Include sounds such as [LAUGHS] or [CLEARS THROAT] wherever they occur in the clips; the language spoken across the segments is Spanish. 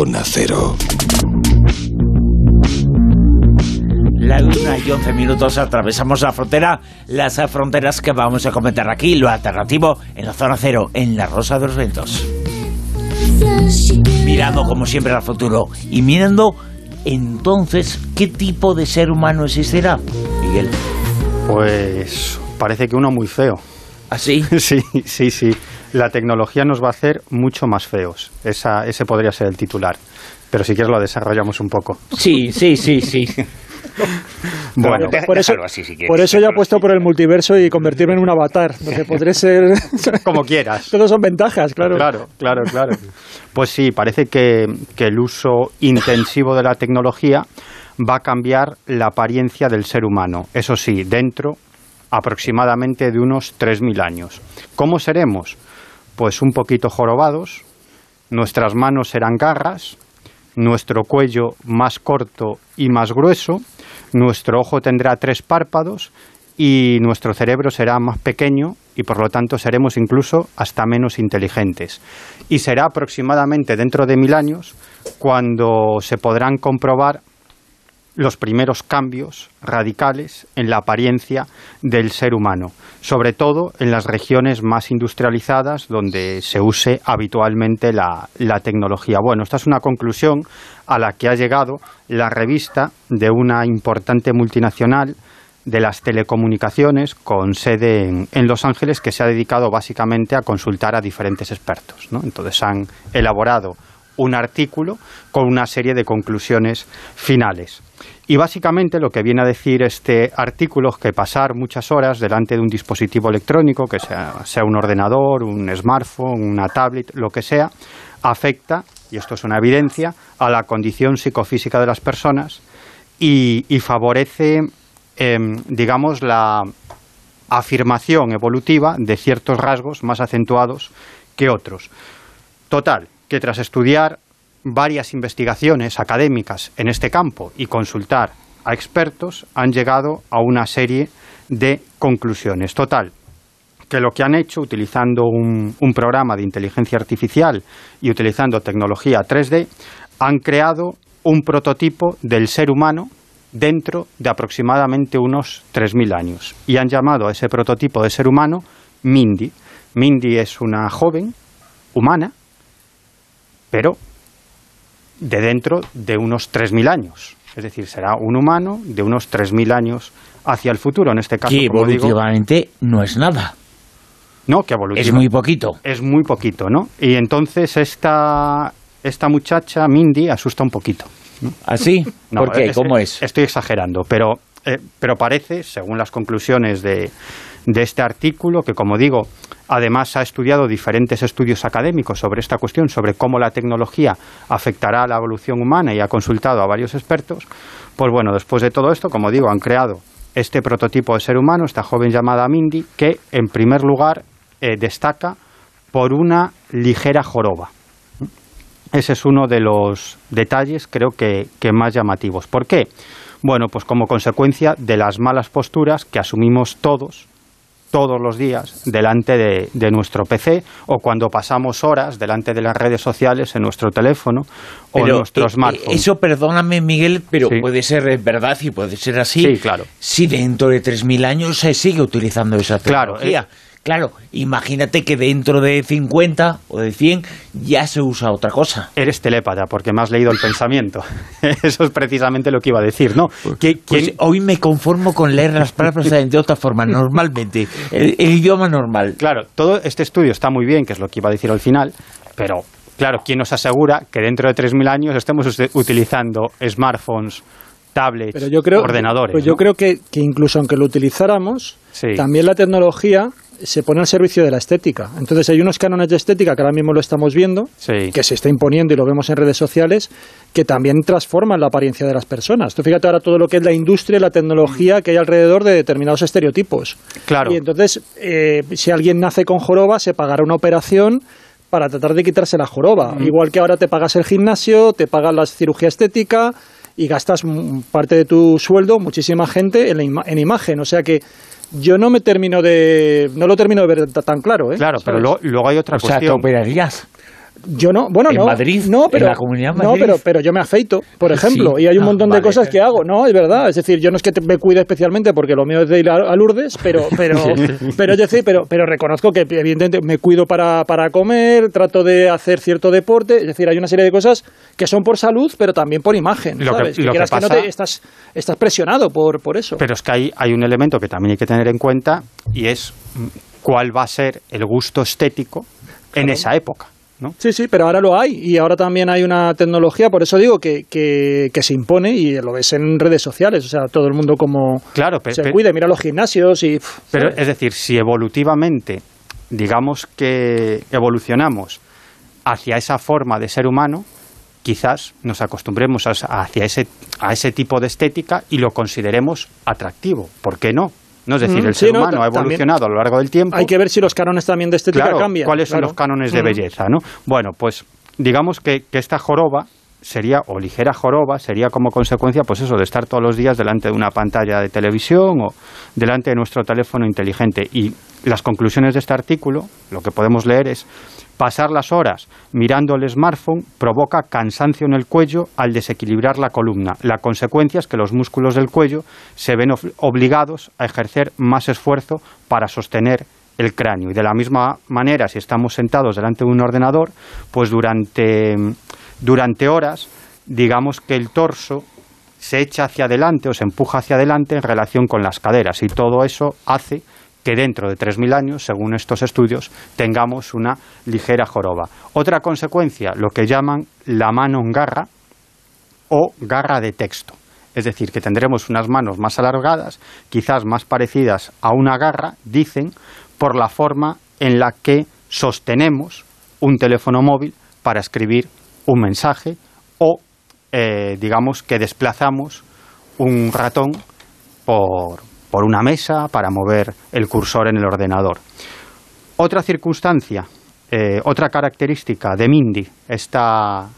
Zona Cero. La luna y 11 minutos atravesamos la frontera, las fronteras que vamos a comentar aquí, lo alternativo en la zona cero, en la Rosa de los Ventos. Mirando como siempre al futuro y mirando entonces qué tipo de ser humano existirá, Miguel. Pues parece que uno muy feo. ¿Así? [LAUGHS] Sí, sí, sí. La tecnología nos va a hacer mucho más feos. Esa, ese podría ser el titular. Pero si quieres lo desarrollamos un poco. Sí, sí, sí, sí. [LAUGHS] Bueno, por eso, déjalo así si quieres, por eso ya he puesto por el multiverso y convertirme en un avatar, donde podré ser... [LAUGHS] como quieras. Todos son ventajas, claro. Claro, claro, claro. Pues sí, parece que, que el uso intensivo de la tecnología va a cambiar la apariencia del ser humano. Eso sí, dentro aproximadamente de unos 3.000 años. ¿Cómo seremos? Pues un poquito jorobados, nuestras manos serán garras, nuestro cuello más corto y más grueso, nuestro ojo tendrá tres párpados y nuestro cerebro será más pequeño y por lo tanto seremos incluso hasta menos inteligentes. Y será aproximadamente dentro de mil años cuando se podrán comprobar los primeros cambios radicales en la apariencia del ser humano, sobre todo en las regiones más industrializadas donde se use habitualmente la, tecnología. Bueno, esta es una conclusión a la que ha llegado la revista de una importante multinacional de las telecomunicaciones con sede en, en Los Ángeles que se ha dedicado básicamente a consultar a diferentes expertos. ¿no? Entonces han elaborado un artículo con una serie de conclusiones finales. Y básicamente lo que viene a decir este artículo es que pasar muchas horas delante de un dispositivo electrónico, que sea, un ordenador, un smartphone, una tablet, lo que sea, afecta, y esto es una evidencia, a la condición psicofísica de las personas y, y favorece, em, digamos, la afirmación evolutiva de ciertos rasgos más acentuados que otros. Total, que tras estudiar varias investigaciones académicas en este campo y consultar a expertos, han llegado a una serie de conclusiones. Total, que lo que han hecho utilizando un, programa de inteligencia artificial y utilizando tecnología 3D, han creado un prototipo del ser humano dentro de aproximadamente unos 3.000 años. Y han llamado a ese prototipo de ser humano Mindy. Mindy es una joven humana, pero de dentro de unos 3.000 años. Es decir, será un humano de unos 3.000 años hacia el futuro. En este caso, Que como digo, evolutivamente no es nada. no, que Es muy poquito. es muy poquito, ¿no? Y entonces esta, esta muchacha, Mindy, asusta un poquito. ¿Así? [LAUGHS] No, ¿Por qué? ¿Cómo es? Estoy exagerando, pero, eh, pero parece, según las conclusiones de, de este artículo, que como digo, además ha estudiado diferentes estudios académicos sobre esta cuestión, sobre cómo la tecnología afectará a la evolución humana y ha consultado a varios expertos, pues bueno, después de todo esto, como digo, han creado este prototipo de ser humano, esta joven llamada Mindy, que en primer lugar eh, destaca por una ligera joroba. Ese es uno de los detalles, creo que, que más llamativos. ¿Por qué? Bueno, pues como consecuencia de las malas posturas que asumimos todos, todos los días, delante de, de nuestro PC o cuando pasamos horas delante de las redes sociales en nuestro teléfono o en nuestro eh, smartphone. eh, Eso, perdóname, Miguel, pero Sí. puede ser eh, verdad y puede ser así. Sí, claro. Si dentro de 3.000 años se sigue utilizando esa Claro, tecnología. Claro, imagínate que dentro de 50 o de 100 ya se usa otra cosa. Eres telépata porque me has leído el pensamiento. [LAUGHS] Eso es precisamente lo que iba a decir, ¿no? Que- Pues ¿quién- hoy me conformo con leer las palabras de otra forma, normalmente. El, el idioma normal. Claro, todo este estudio está muy bien, que es lo que iba a decir al final, pero claro, ¿quién nos asegura que dentro de 3.000 años estemos utilizando smartphones, tablets, Pero yo creo, ordenadores? pues yo ¿no? creo que, que incluso aunque lo utilizáramos, Sí. también la tecnología se pone al servicio de la estética. Entonces hay unos cánones de estética que ahora mismo lo estamos viendo, Sí. que se está imponiendo y lo vemos en redes sociales, que también transforman la apariencia de las personas. Tú fíjate ahora todo lo que es la industria y la tecnología que hay alrededor de determinados estereotipos. Claro. Y entonces, eh, si alguien nace con joroba, se pagará una operación para tratar de quitarse la joroba. Igual que ahora te pagas el gimnasio, te pagas la cirugía estética y gastas parte de tu sueldo, muchísima gente, en, la ima- en imagen. O sea que yo no me termino de... no lo termino de ver ta- tan claro, ¿eh? Claro, pero luego, luego hay otra O sea, te cuestión. operarías. Yo no, bueno, en no. Madrid, no, pero, en la Comunidad de No, Madrid. pero, pero yo me afeito, por [LAUGHS] ejemplo, Sí. y hay un Ah, montón vale. de cosas que hago. No, es verdad. Es decir, yo no es que te- me cuide especialmente porque lo mío es de ir a, a Lourdes, pero, pero, [LAUGHS] pero, es decir, pero, pero reconozco que evidentemente me cuido para, para comer, trato de hacer cierto deporte. Es decir, hay una serie de cosas que son por salud, pero también por imagen. Lo que- lo que quieras no pasa- te- estás, estás presionado por, por eso. Pero es que hay, hay un elemento que también hay que tener en cuenta y es mm, cuál va a ser el gusto estético en esa época. ¿No? Sí, sí, pero ahora lo hay y ahora también hay una tecnología, por eso digo que, que, que se impone y lo ves en redes sociales, o sea, todo el mundo como Claro, se pe- cuide, mira los gimnasios y... pff, Pero ¿sabes? es decir, si evolutivamente, digamos que evolucionamos hacia esa forma de ser humano, quizás nos acostumbremos a, hacia ese, a ese tipo de estética y lo consideremos atractivo. ¿Por qué no? ¿No? Es decir, el sí, ser no, humano ha evolucionado a lo largo del tiempo. hay que ver si los cánones también de estética Claro, cambian. ¿Cuáles son los cánones de belleza? ¿no? Bueno, pues digamos que, que esta joroba sería, o ligera joroba, sería como consecuencia, pues eso, de estar todos los días delante de una pantalla de televisión o delante de nuestro teléfono inteligente. Y las conclusiones de este artículo, lo que podemos leer es, pasar las horas mirando el smartphone provoca cansancio en el cuello al desequilibrar la columna. La consecuencia es que los músculos del cuello se ven ob- obligados a ejercer más esfuerzo para sostener el cráneo. Y de la misma manera, si estamos sentados delante de un ordenador, pues durante, durante horas, digamos que el torso se echa hacia adelante o se empuja hacia adelante en relación con las caderas. Y todo eso hace que dentro de 3.000 años, según estos estudios, tengamos una ligera joroba. Otra consecuencia, lo que llaman la mano en garra o garra de texto. Es decir, que tendremos unas manos más alargadas, quizás más parecidas a una garra, dicen, por la forma en la que sostenemos un teléfono móvil para escribir un mensaje o, eh, digamos, que desplazamos un ratón por, por una mesa para mover el cursor en el ordenador. Otra circunstancia, eh, otra característica de Mindy, esta,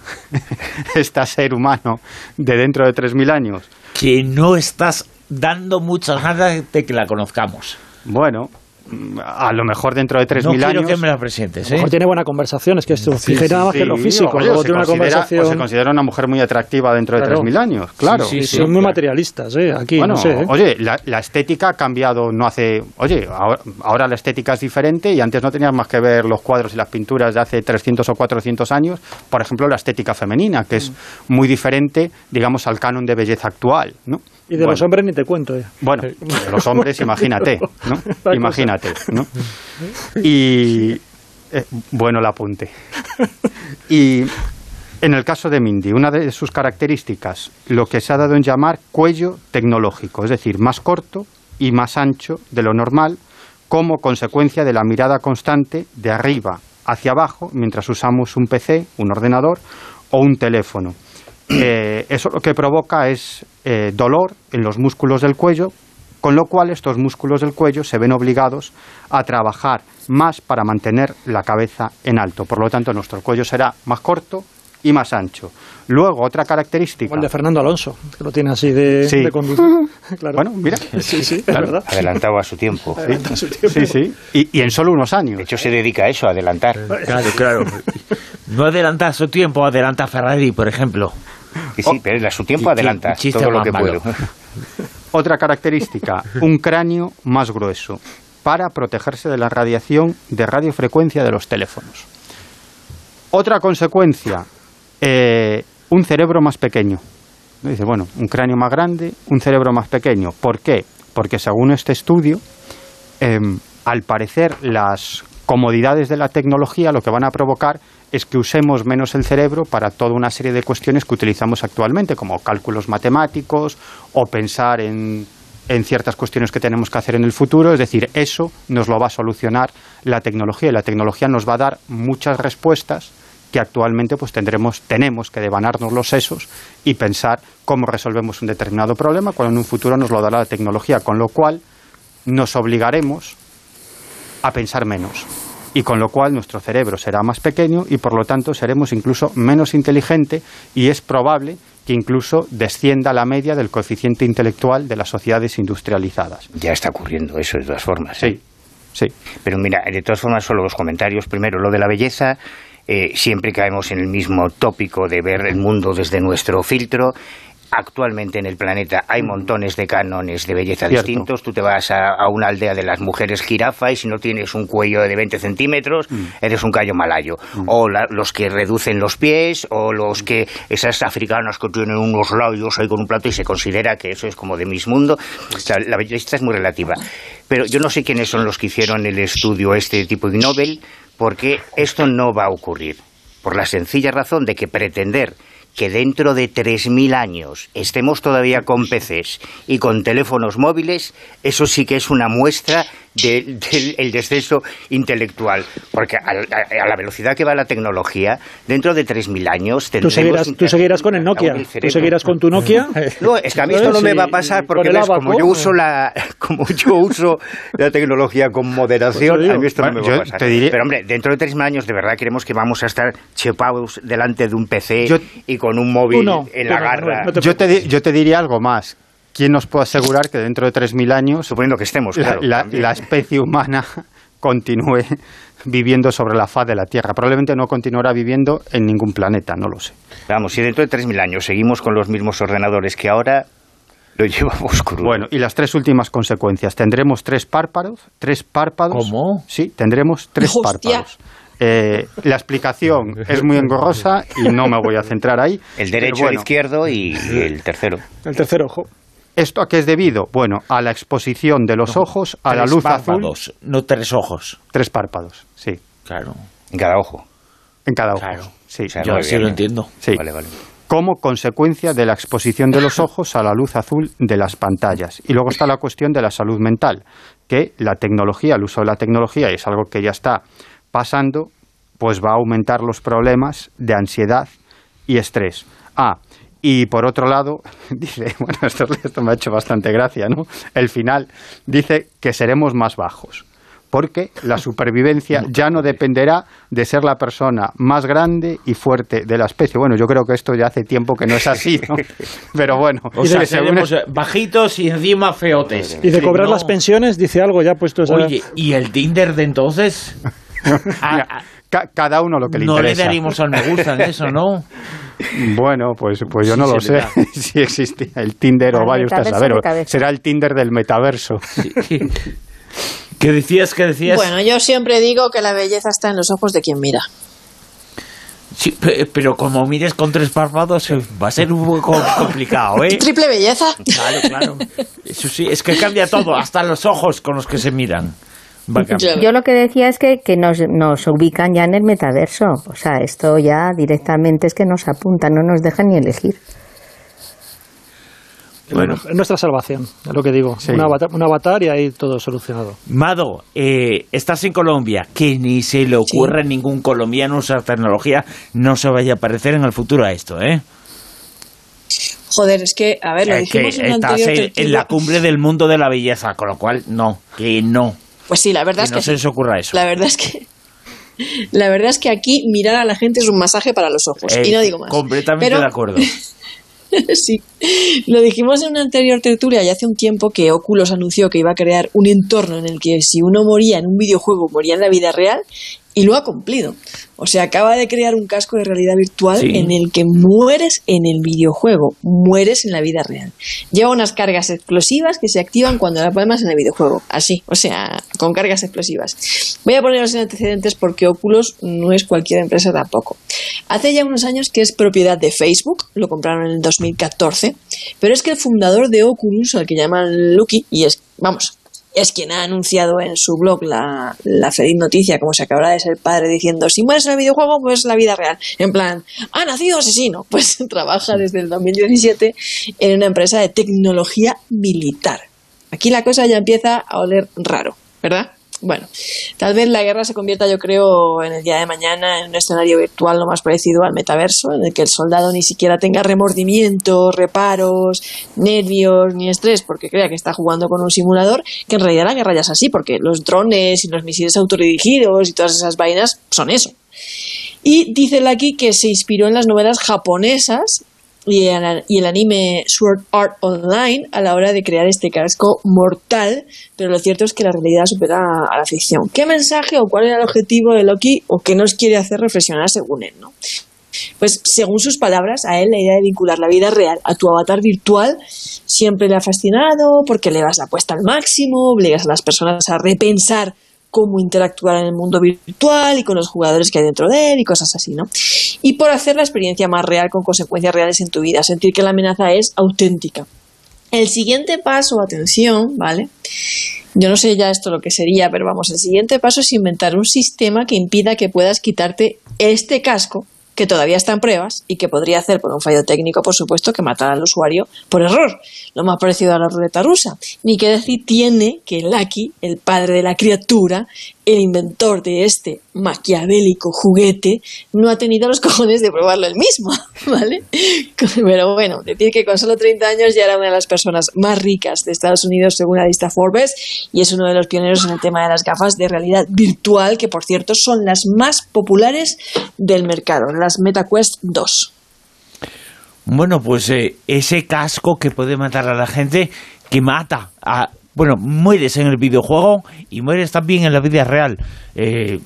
[LAUGHS] esta ser humano de dentro de 3.000 años, Que no estás dando muchas ganas de que la conozcamos. bueno, a lo mejor dentro de 3.000 No años... que me la presentes, A lo ¿eh? mejor tiene buena conversación, es que esto, fíjate nada más que en lo Sí, físico, oye, luego tiene una conversación... o se considera una mujer muy atractiva dentro de Claro. 3.000 años, claro. Sí, sí, son muy claro. materialistas, ¿eh? Aquí, Bueno, no sé, ¿eh? oye, la, la estética ha cambiado no hace... Oye, ahora, ahora la estética es diferente y antes no tenías más que ver los cuadros y las pinturas de hace 300 o 400 años. Por ejemplo, la estética femenina, que es Mm. muy diferente, digamos, al canon de belleza actual, ¿no? Y de Bueno, los hombres ni te cuento, ¿eh? Bueno, de los hombres, [LAUGHS] imagínate, ¿no? Imagínate, ¿no? Y... eh, bueno el apunte. Y en el caso de Mindy, una de sus características, lo que se ha dado en llamar cuello tecnológico, es decir, más corto y más ancho de lo normal, como consecuencia de la mirada constante de arriba hacia abajo mientras usamos un PC, un ordenador o un teléfono. Eh, eso lo que provoca es eh, dolor en los músculos del cuello, con lo cual estos músculos del cuello se ven obligados a trabajar más para mantener la cabeza en alto. Por lo tanto, nuestro cuello será más corto y más ancho. Luego, otra característica. El de Fernando Alonso, que lo tiene así de, Sí. de conducir. [LAUGHS] Claro. Bueno, mira. [LAUGHS] sí, sí, es Claro. verdad. Adelantado a su tiempo. [LAUGHS] Su tiempo. Sí, sí. Y, y en solo unos años. De hecho, se dedica a eso, a adelantar. Claro, claro. No adelanta su tiempo, adelanta Ferrari, por ejemplo. Y sí, pero a su tiempo adelanta todo lo que puedo. [LAUGHS] Otra característica, un cráneo más grueso para protegerse de la radiación de radiofrecuencia de los teléfonos. Otra consecuencia, eh, un cerebro más pequeño. Dice, bueno, un cráneo más grande, un cerebro más pequeño. ¿Por qué? Porque según este estudio, eh, al parecer las comodidades de la tecnología lo que van a provocar es que usemos menos el cerebro para toda una serie de cuestiones que utilizamos actualmente, como cálculos matemáticos o pensar en, en ciertas cuestiones que tenemos que hacer en el futuro. Es decir, eso nos lo va a solucionar la tecnología y la tecnología nos va a dar muchas respuestas que actualmente pues tendremos tenemos que devanarnos los sesos y pensar cómo resolvemos un determinado problema cuando en un futuro nos lo dará la tecnología, con lo cual nos obligaremos a pensar menos y con lo cual nuestro cerebro será más pequeño y por lo tanto seremos incluso menos inteligente y es probable que incluso descienda la media del coeficiente intelectual de las sociedades industrializadas. Ya está ocurriendo eso de todas formas. Sí, ¿eh? sí. Pero mira, de todas formas, solo los comentarios. Primero, lo de la belleza. eh, siempre caemos en el mismo tópico de ver el mundo desde nuestro filtro. Actualmente en el planeta hay montones de cánones de belleza Cierto. distintos. Tú te vas a, a una aldea de las mujeres jirafa y si no tienes un cuello de 20 centímetros, eres un callo malayo. O la- los que reducen los pies, o los que, esas africanas que tienen unos labios ahí con un plato y se considera que eso es como de mis mundo. O sea, la belleza es muy relativa. Pero yo no sé quiénes son los que hicieron el estudio este tipo de Nobel, porque esto no va a ocurrir. Por la sencilla razón de que pretender que dentro de 3.000 años estemos todavía con PCs y con teléfonos móviles, eso sí que es una muestra del del- el descenso intelectual. Porque a, a- a la velocidad que va la tecnología, dentro de 3.000 años Tú tendremos... seguirás, un- tú seguirás con el Nokia. Tú seguirás con tu Nokia. [LAUGHS] No, es que a mí [LAUGHS] esto no me va a pasar porque ves, como yo uso la [LAUGHS] como yo uso la tecnología con moderación, Pues te a mí esto Bueno, no me va a pasar. Pero hombre, dentro de tres mil años de verdad creemos que vamos a estar chepados delante de un PC Yo- y con un móvil Tú no, en tú la garra. No te Yo te, di- yo te diría algo más. ¿Quién nos puede asegurar que dentro de 3.000 años Suponiendo que estemos, la, claro. la- también. la especie humana [LAUGHS] continúe viviendo sobre la faz de la Tierra? Probablemente no continuará viviendo en ningún planeta, no lo sé. Vamos, si dentro de tres mil años seguimos con los mismos ordenadores que ahora, lo llevamos [LAUGHS] crudo. Bueno, y las tres últimas consecuencias. Tendremos tres párpados, tres párpados. ¿Cómo? Sí, tendremos tres Hostia. párpados. Eh, la explicación es muy engorrosa y no me voy a centrar ahí. el derecho, el izquierdo y, y el tercero. El tercer ojo. ¿Esto a qué es debido? Bueno, a la exposición de los ojos a la luz azul. párpados, no tres ojos. Tres párpados, sí. Claro. En cada ojo. En cada ojo. Claro. Sí, O sea, Yo muy así bien, lo ¿eh? entiendo. sí. Vale, vale. como consecuencia de la exposición de los ojos a la luz azul de las pantallas. Y luego está la cuestión de la salud mental, que la tecnología, el uso de la tecnología, y es algo que ya está pasando, pues va a aumentar los problemas de ansiedad y estrés. Ah, y por otro lado, [LAUGHS] dice, [LAUGHS] bueno, esto, esto me ha hecho bastante gracia, ¿no? El final dice que seremos más bajos. Porque la [LAUGHS] supervivencia ya no dependerá de ser la persona más grande y fuerte de la especie. Bueno, yo creo que esto ya hace tiempo que no es así, ¿no? Pero bueno, O sea, seremos es- eh, bajitos y encima feotes. Y de cobrar no. las pensiones, dice algo ya puesto esa... Oye, ¿y el Tinder de entonces? Ah, ah, ca- cada uno lo que le no le interesa. daríamos al me gusta en eso, ¿no? [LAUGHS] Bueno, pues, pues yo Sí, no lo le sé [LAUGHS] si existe el Tinder o vaya usted a saber. Será el Tinder del metaverso. ¿Qué decías? ¿Qué decías? Bueno, yo siempre digo que la belleza está en los ojos de quien mira. Sí, pe- pero como mires con tres párpados eh, va a ser un poco complicado, ¿eh? Triple belleza. Claro, claro. Eso sí, es que cambia todo, hasta los ojos con los que se miran. Yo lo que decía es que, que nos, nos ubican ya en el metaverso. O sea, esto ya directamente es que nos apuntan, no nos dejan ni elegir. Bueno, Es nuestra salvación, es lo que digo. Sí. Un, avatar, un avatar y ahí todo solucionado. Mado, eh, estás en Colombia, que ni se le ocurra a ningún colombiano usar tecnología, no se vaya a parecer en el futuro a esto, ¿eh? Joder, es que, a ver, lo Eh, que dijimos en la estás anterior en, la cumbre del mundo de la belleza, con lo cual, no, que no, Pues sí, la verdad que es no que se les ocurra eso. La verdad es que la verdad es que aquí mirar a la gente es un masaje para los ojos Eh, y no digo más. Completamente Pero- de acuerdo. [LAUGHS] sí. Lo dijimos en una anterior tertulia y hace un tiempo que Oculus anunció que iba a crear un entorno en el que si uno moría en un videojuego, moría en la vida real y lo ha cumplido. O sea, acaba de crear un casco de realidad virtual Sí. en el que mueres en el videojuego, mueres en la vida real. Lleva unas cargas explosivas que se activan cuando la palmas en el videojuego. Así, o sea, con cargas explosivas. Voy a poneros en antecedentes porque Oculus no es cualquier empresa tampoco. Hace ya unos años que es propiedad de Facebook, lo compraron en el 2014, pero es que el fundador de Oculus, al que llaman Lucky, y es, vamos, es quien ha anunciado en su blog la, feliz noticia, como se acabará de ser padre, diciendo, si mueres en el videojuego, pues la vida real. En plan, ha nacido asesino. [LAUGHS] Pues trabaja desde el 2017 en una empresa de tecnología militar. Aquí la cosa ya empieza a oler raro, ¿verdad? Bueno, tal vez la guerra se convierta, yo creo, en el día de mañana en un escenario virtual lo más parecido al metaverso, en el que el soldado ni siquiera tenga remordimientos, reparos, nervios ni estrés porque crea que está jugando con un simulador, que en realidad la guerra ya es así, porque los drones y los misiles autodirigidos y todas esas vainas son eso. Y dice aquí que se inspiró en las novelas japonesas y el, anime Sword Art Online a la hora de crear este casco mortal, pero lo cierto es que la realidad supera a la ficción. ¿Qué mensaje o cuál era el objetivo de Loki o qué nos quiere hacer reflexionar según él? ¿no? Pues según sus palabras, a él la idea de vincular la vida real a tu avatar virtual siempre le ha fascinado porque le das la apuesta al máximo, obligas a las personas a repensar cómo interactuar en el mundo virtual y con los jugadores que hay dentro de él y cosas así, ¿no? Y por hacer la experiencia más real con consecuencias reales en tu vida, sentir que la amenaza es auténtica. El siguiente paso, atención, ¿vale? Yo no sé ya esto lo que sería, pero vamos, el siguiente paso es inventar un sistema que impida que puedas quitarte este casco que todavía está en pruebas y que podría hacer por un fallo técnico, por supuesto, que matar al usuario por error, lo más parecido a la ruleta rusa. Ni que decir tiene que Lucky, el padre de la criatura, el inventor de este maquiavélico juguete no ha tenido los [LAUGHS] cojones de probarlo él mismo, [LAUGHS] ¿vale? Pero bueno, decir que con solo 30 años ya era una de las personas más ricas de Estados Unidos según la lista Forbes y es uno de los pioneros en el tema de las gafas de realidad virtual, que por cierto son las más populares del mercado, las MetaQuest 2. Bueno, pues eh, ese casco que puede matar a la gente, que mata a bueno, mueres en el videojuego y mueres también en la vida real. Eh,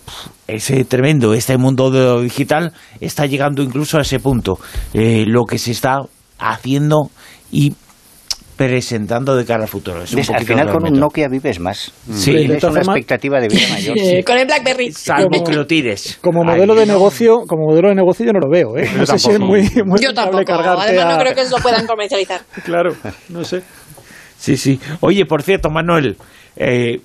ese tremendo, este mundo de lo digital está llegando incluso a ese punto. Eh, lo que se está haciendo y presentando de cara al futuro. al final con un Nokia vives más. Sí, es una expectativa de vida [LAUGHS] mayor. con el BlackBerry. Salvo que lo tires. Como modelo de negocio, como modelo de negocio yo no lo veo, ¿eh? No sé si es muy, muy Yo tampoco. Además no creo que lo puedan comercializar. [LAUGHS] claro, no sé. Sí, sí. Oye, por cierto, Manuel, eh,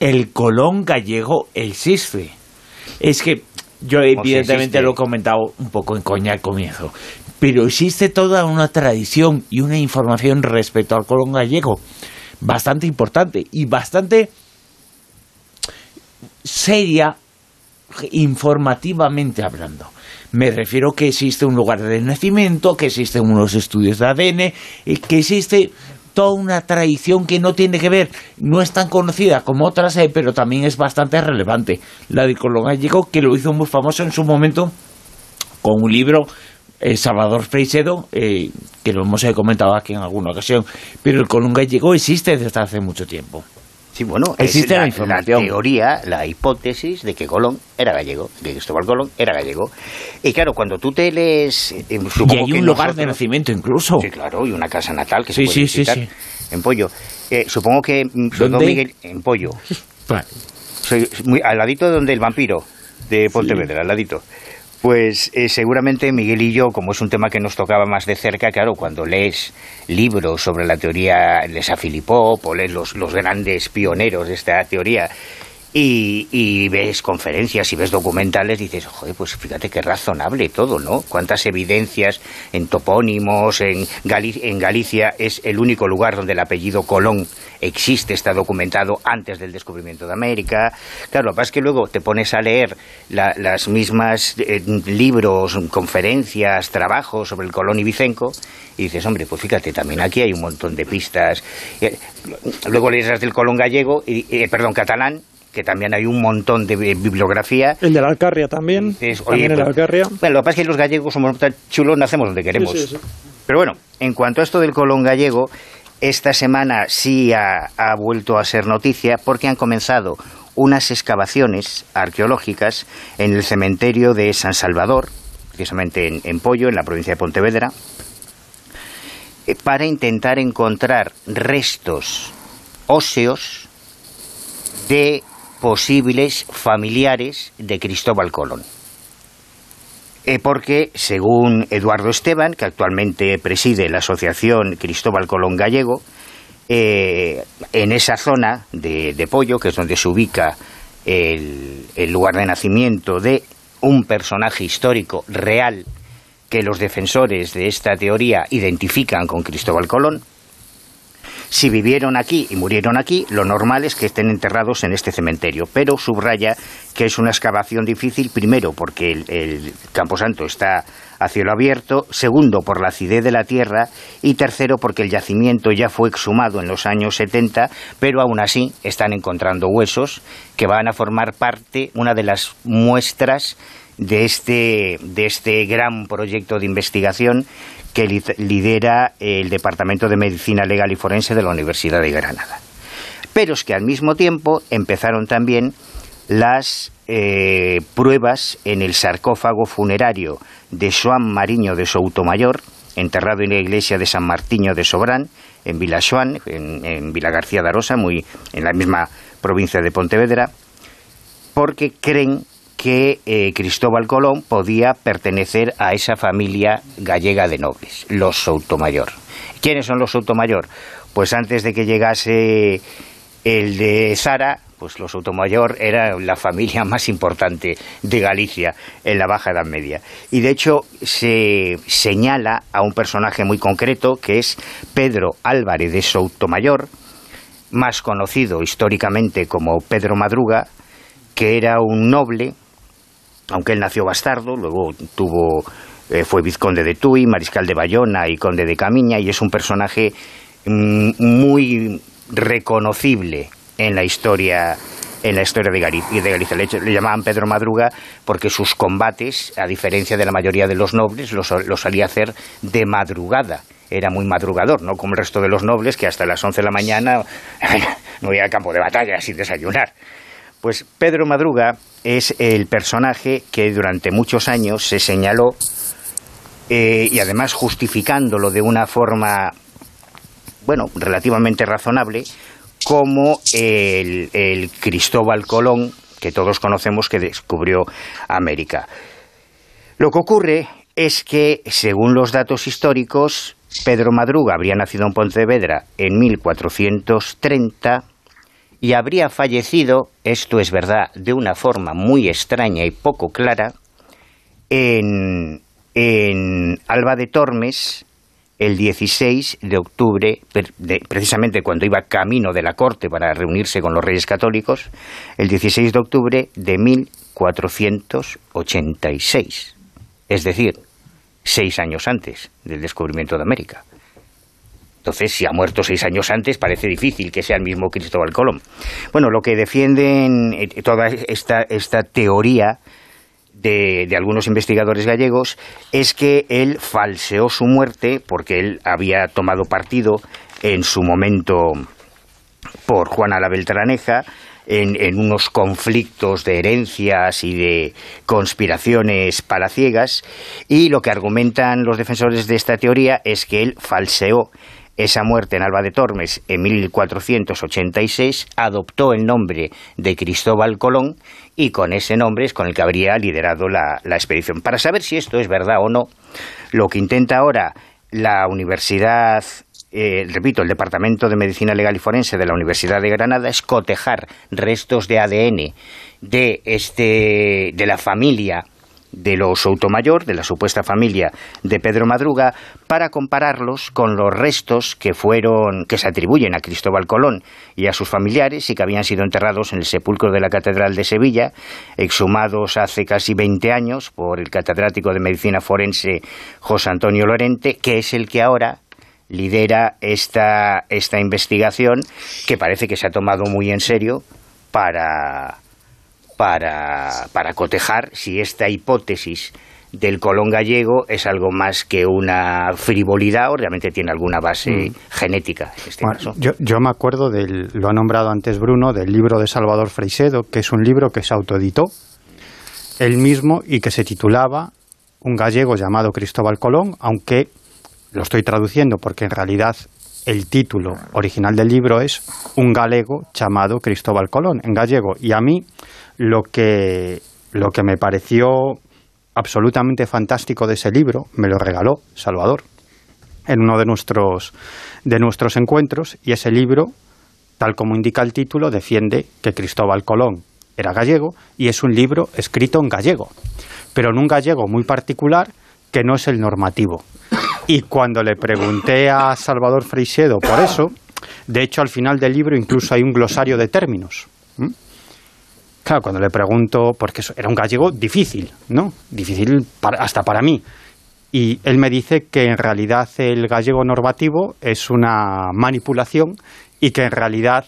el Colón gallego existe. Es que yo evidentemente lo he comentado un poco en coña al comienzo, pero existe toda una tradición y una información respecto al Colón gallego bastante importante y bastante seria informativamente hablando. Me refiero que existe un lugar de nacimiento, que existen unos estudios de ADN, y que existe toda una tradición que no tiene que ver, no es tan conocida como otras, eh, pero también es bastante relevante. La de Colón Gallego, que lo hizo muy famoso en su momento con un libro, eh, Salvador Freixedo, eh, que lo hemos comentado aquí en alguna ocasión, pero el Colón Gallego existe desde hace mucho tiempo. Sí, bueno, existe la, la, teoría, la hipótesis de que Colón era gallego, de que Cristóbal Colón era gallego. Y claro, cuando tú te lees... Eh, y hay un lugar de nacimiento incluso. Sí, claro, y una casa natal que se puede visitar en Pollo. Eh, supongo que... Mm, ¿Dónde? Miguel, en Pollo. Soy muy, al ladito de donde el vampiro de Pontevedra, al ladito. Pues eh, seguramente Miguel y yo, como es un tema que nos tocaba más de cerca, claro, cuando lees libros sobre la teoría, lees a Filipov o lees los, los grandes pioneros de esta teoría, y, ves conferencias y ves documentales, dices, joder, pues fíjate qué razonable todo, ¿no? Cuántas evidencias en topónimos, en, en Galicia es el único lugar donde el apellido Colón existe, está documentado antes del descubrimiento de América. Claro, lo que pasa es que luego te pones a leer las mismas eh, libros, conferencias, trabajos sobre el Colón y Vicenco y dices, hombre, pues fíjate, también aquí hay un montón de pistas. Eh, luego lees las del Colón gallego, y, eh, perdón, catalán, que también hay un montón de bibliografía. El de la Alcarria también. también el pues, Alcarria. Bueno, lo que pasa es que los gallegos somos tan chulos, nacemos donde queremos. Pero bueno, en cuanto a esto del colón gallego, esta semana sí ha, vuelto a ser noticia porque han comenzado unas excavaciones arqueológicas en el cementerio de San Salvador, precisamente en, en Pollo, en la provincia de Pontevedra, eh, para intentar encontrar restos óseos de posibles familiares de Cristóbal Colón. Eh, porque, según Eduardo Esteban, que actualmente preside la Asociación Cristóbal Colón Gallego, eh, en esa zona de, Pollo, que es donde se ubica el lugar de nacimiento de un personaje histórico real que los defensores de esta teoría identifican con Cristóbal Colón, si vivieron aquí y murieron aquí, lo normal es que estén enterrados en este cementerio, pero subraya que es una excavación difícil, primero porque el, el Camposanto está a cielo abierto, segundo por la acidez de la tierra y tercero porque el yacimiento ya fue exhumado en los años 70, pero aún así están encontrando huesos que van a formar parte, una de las muestras de este, de este gran proyecto de investigación que lidera el Departamento de Medicina Legal y Forense de la Universidad de Granada. Pero es que al mismo tiempo empezaron también las eh, pruebas en el sarcófago funerario de Joan Mariño de Soutomayor, enterrado en la iglesia de San Martiño de Sobrán, en Vila en, en Vila García de Arosa, muy en la misma provincia de Pontevedra, porque creen que eh, Cristóbal Colón podía pertenecer a esa familia gallega de nobles, los Soutomayor. ¿Quiénes son los Soutomayor? Pues antes de que llegase el de Sara, pues los Soutomayor era la familia [LAUGHS] más importante de Galicia en la Baja Edad Media. Y de hecho se señala a un personaje muy concreto que es Pedro Álvarez de Soutomayor, más conocido históricamente como Pedro Madruga, que era un noble aunque él nació bastardo, luego tuvo eh, fue vizconde de Tui, mariscal de Bayona y conde de Camiña y es un personaje mm, muy reconocible en la historia en la historia de, Galicia. Le, llamaban Pedro Madruga porque sus combates, a diferencia de la mayoría de los nobles, los, los solía hacer de madrugada era muy madrugador, no como el resto de los nobles que hasta las 11 de la mañana [LAUGHS] no iba al campo de batalla sin desayunar. Pues Pedro Madruga es el personaje que durante muchos años se señaló eh, y además justificándolo de una forma, bueno, relativamente razonable, como el, el Cristóbal Colón, que todos conocemos que descubrió América. Lo que ocurre es que, según los datos históricos, Pedro Madruga habría nacido en Pontevedra en 1430 y habría fallecido, esto es verdad, de una forma muy extraña y poco clara, en, Alba de Tormes el 16 de octubre, precisamente cuando iba camino de la corte para reunirse con los reyes católicos, el 16 de octubre de 1486, es decir, seis años antes del descubrimiento de América. Entonces, si ha muerto seis años antes, parece difícil que sea el mismo Cristóbal Colón. Bueno, lo que defienden eh, toda esta, esta teoría de, de, algunos investigadores gallegos es que él falseó su muerte porque él había tomado partido en su momento por Juana la Beltraneja, en, en, unos conflictos de herencias y de conspiraciones palaciegas, y lo que argumentan los defensores de esta teoría es que él falseó esa muerte en Alba de Tormes en 1486 adoptó el nombre de Cristóbal Colón y con ese nombre es con el que habría liderado la, expedición. Para saber si esto es verdad o no, lo que intenta ahora la Universidad eh, repito, el Departamento de Medicina Legal y Forense de la Universidad de Granada es cotejar restos de ADN de, este, de la familia de los Soutomayor, de la supuesta familia de Pedro Madruga, para compararlos con los restos que fueron que se atribuyen a Cristóbal Colón y a sus familiares y que habían sido enterrados en el sepulcro de la Catedral de Sevilla, exhumados hace casi 20 años por el catedrático de Medicina Forense José Antonio Lorente, que es el que ahora lidera esta, esta investigación que parece que se ha tomado muy en serio para para, para cotejar si esta hipótesis del colón gallego es algo más que una frivolidad o realmente tiene alguna base mm. genética en este caso. Yo, yo, me acuerdo del, lo ha nombrado antes Bruno, del libro de Salvador Freixedo, que es un libro que se autoeditó él mismo y que se titulaba Un gallego llamado Cristóbal Colón, aunque lo estoy traduciendo porque en realidad el título original del libro es Un galego llamado Cristóbal Colón, en gallego. Y a mí lo que, lo que me pareció absolutamente fantástico de ese libro me lo regaló Salvador en uno de nuestros, de nuestros encuentros y ese libro, tal como indica el título, defiende que Cristóbal Colón era gallego y es un libro escrito en gallego, pero en un gallego muy particular que no es el normativo. Y cuando le pregunté a Salvador Freixedo por eso, de hecho al final del libro incluso hay un glosario de términos. Claro, cuando le pregunto, porque era un gallego difícil, ¿no? Difícil hasta para mí. Y él me dice que en realidad el gallego normativo es una manipulación y que en realidad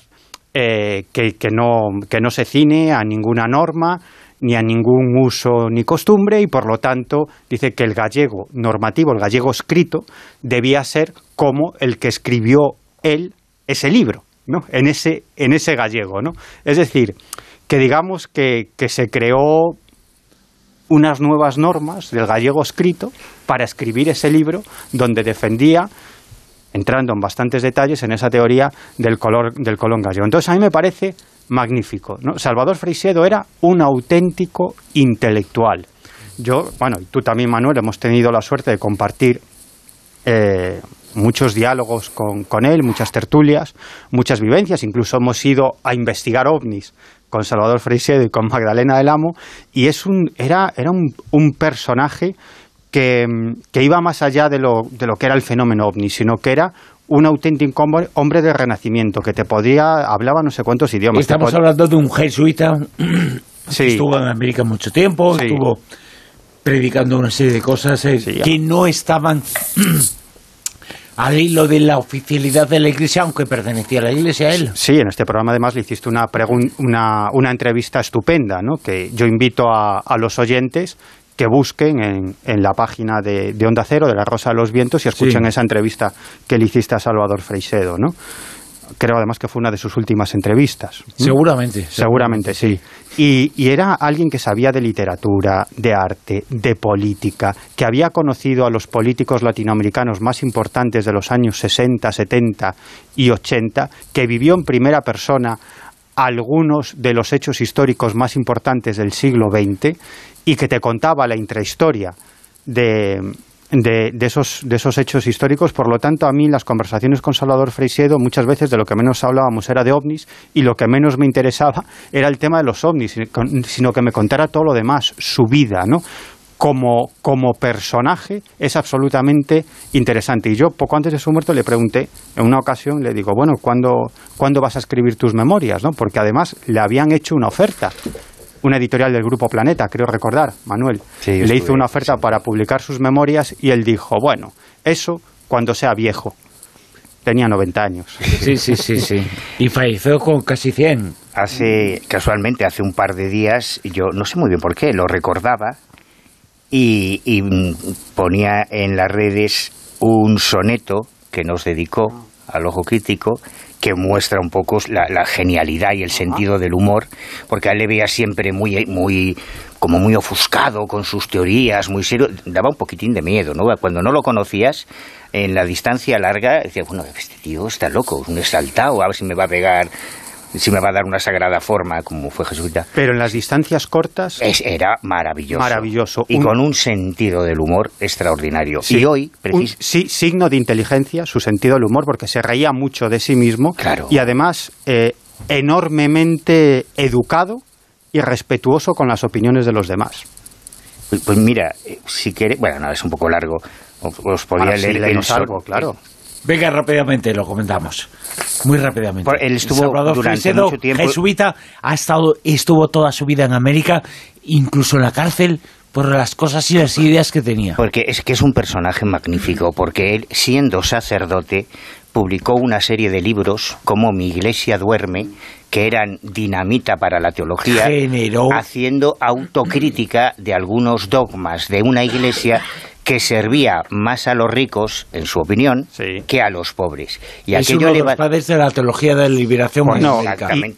eh, que, no, que no se cine a ninguna norma ni a ningún uso ni costumbre y por lo tanto dice que el gallego normativo, el gallego escrito, debía ser como el que escribió él ese libro, ¿no? En ese, en ese gallego, ¿no? Es decir, que digamos que, que se creó unas nuevas normas del gallego escrito para escribir ese libro donde defendía entrando en bastantes detalles en esa teoría del, color, del colón gallego. Entonces a mí me parece magnífico. ¿no? Salvador Freixedo era un auténtico intelectual. Yo, bueno, y tú también, Manuel, hemos tenido la suerte de compartir eh, muchos diálogos con, con, él, muchas tertulias, muchas vivencias, incluso hemos ido a investigar ovnis con Salvador Freixedo y con Magdalena del Amo, y es un, era, era un, un personaje que, que, iba más allá de lo, de lo que era el fenómeno ovni, sino que era un auténtico hombre, de renacimiento que te podía hablaba no sé cuántos idiomas. Estamos hablando de un jesuita [CLEARS THROAT] sí. que estuvo en América mucho tiempo, sí. estuvo predicando una serie de cosas eh, sí, que no estaban [CLEARS THROAT] al hilo de la oficialidad de la Iglesia, aunque pertenecía a la Iglesia a él. Sí, en este programa además le hiciste una, una, una entrevista estupenda, ¿no? que yo invito a, a los oyentes que busquen en, en la página de, de, Onda Cero, de La Rosa de los Vientos, y escuchen sí. esa entrevista que le hiciste a Salvador Freixedo, ¿no? Creo además que fue una de sus últimas entrevistas. Seguramente. Seguramente, sí. Y, y, era alguien que sabía de literatura, de arte, de política, que había conocido a los políticos latinoamericanos más importantes de los años 60, 70 y 80, que vivió en primera persona algunos de los hechos históricos más importantes del siglo XX y que te contaba la intrahistoria de, de, de, esos, de esos hechos históricos. Por lo tanto, a mí las conversaciones con Salvador Freixedo muchas veces de lo que menos hablábamos era de ovnis y lo que menos me interesaba [LAUGHS] era el tema de los ovnis, sino que me contara todo lo demás, su vida, ¿no? Como, como personaje es absolutamente interesante. Y yo, poco antes de su muerte, le pregunté, en una ocasión, le digo, bueno, ¿cuándo, ¿cuándo vas a escribir tus memorias? ¿no? Porque además le habían hecho una oferta una editorial del Grupo Planeta, creo recordar, Manuel. Sí, le hizo una oferta sí. para publicar sus memorias y él dijo, bueno, eso cuando sea viejo. Tenía 90 años. Sí, sí, sí, sí. [LAUGHS] Y falleció con casi 100. Hace, casualmente, hace un par de días, yo no sé muy bien por qué, lo recordaba y, y ponía en las redes un soneto que nos dedicó al ojo crítico que muestra un poco la, la genialidad y el sentido del humor, porque a él le veía siempre muy, muy, como muy ofuscado con sus teorías, muy serio, daba un poquitín de miedo, ¿no? Cuando no lo conocías, en la distancia larga, decías, bueno, este tío está loco, un exaltado, a ver si me va a pegar si me va a dar una sagrada forma como fue Jesuita. Pero en las distancias cortas es, era maravilloso. Maravilloso. Y un, con un sentido del humor extraordinario. Sí, y hoy, un, sí, signo de inteligencia, su sentido del humor, porque se reía mucho de sí mismo. Claro. Y además, eh, enormemente educado y respetuoso con las opiniones de los demás. Pues, pues mira, eh, si quiere, bueno, no, es un poco largo. Os podría Ahora, leer sí, el algo, claro. Venga, rápidamente lo comentamos. Muy rápidamente. Por, él estuvo Salvador durante mucho tiempo. Jesuita, ha estado, estuvo toda su vida en América, incluso en la cárcel, por las cosas y las ideas que tenía. Porque es que es un personaje magnífico, porque él, siendo sacerdote, publicó una serie de libros como Mi Iglesia duerme, que eran dinamita para la teología, Generó... haciendo autocrítica de algunos dogmas de una iglesia que servía más a los ricos, en su opinión, sí. que a los pobres. Y es aquello uno de los va... padres de la teología de la liberación bueno,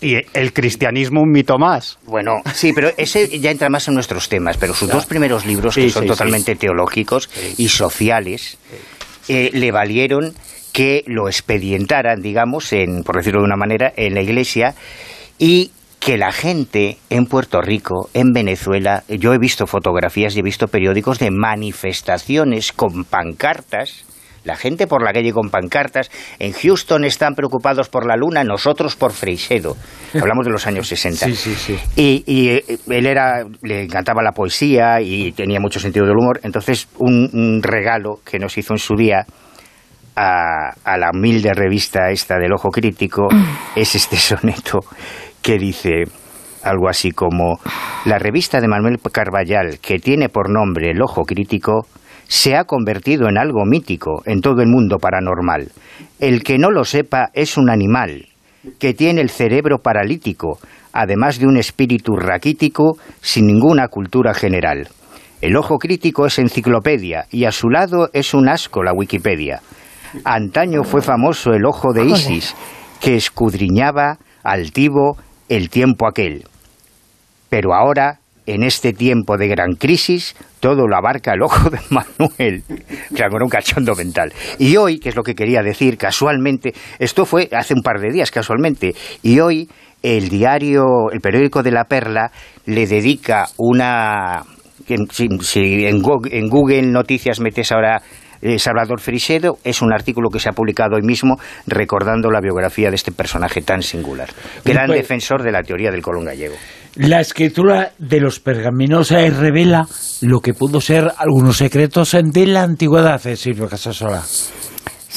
y, y, el cristianismo un mito más. Bueno, sí, pero ese ya entra más en nuestros temas, pero sus dos primeros libros, sí, que son sí, totalmente teológicos y sociales, eh, le valieron que lo expedientaran, digamos, en, por decirlo de una manera, en la iglesia y que la gente en Puerto Rico, en Venezuela, yo he visto fotografías y he visto periódicos de manifestaciones con pancartas, la gente por la calle con pancartas, en Houston están preocupados por la luna, nosotros por Freixedo. Hablamos de los años [LAUGHS] 60. Sí, sí, sí. Y, y él era, le encantaba la poesía y tenía mucho sentido del humor, entonces un, un regalo que nos hizo en su día a, a, la humilde revista esta del Ojo Crítico [CLEARS THROAT] es este soneto que dice algo así como la revista de Manuel Carballal, que tiene por nombre El Ojo Crítico, se ha convertido en algo mítico en todo el mundo paranormal. El que no lo sepa es un animal que tiene el cerebro paralítico, además de un espíritu raquítico sin ninguna cultura general. El ojo crítico es enciclopedia y a su lado es un asco la Wikipedia. Antaño fue famoso el ojo de Isis, que escudriñaba altivo el tiempo aquel. Pero ahora, en este tiempo de gran crisis, todo lo abarca el ojo de Manuel. Claro, con un cachondo mental. Y hoy, que es lo que quería decir, casualmente, esto fue hace un par de días, casualmente, y hoy el diario, el periódico de la Perla, le dedica una... Si, en Google Noticias metes ahora eh, Salvador Frisedo es un artículo que se ha publicado hoy mismo recordando la biografía de este personaje tan singular. Gran pues, defensor de la teoría del colón gallego. La escritura de los pergaminos revela lo que pudo ser algunos secretos de la antigüedad, eh, Silvio Casasola.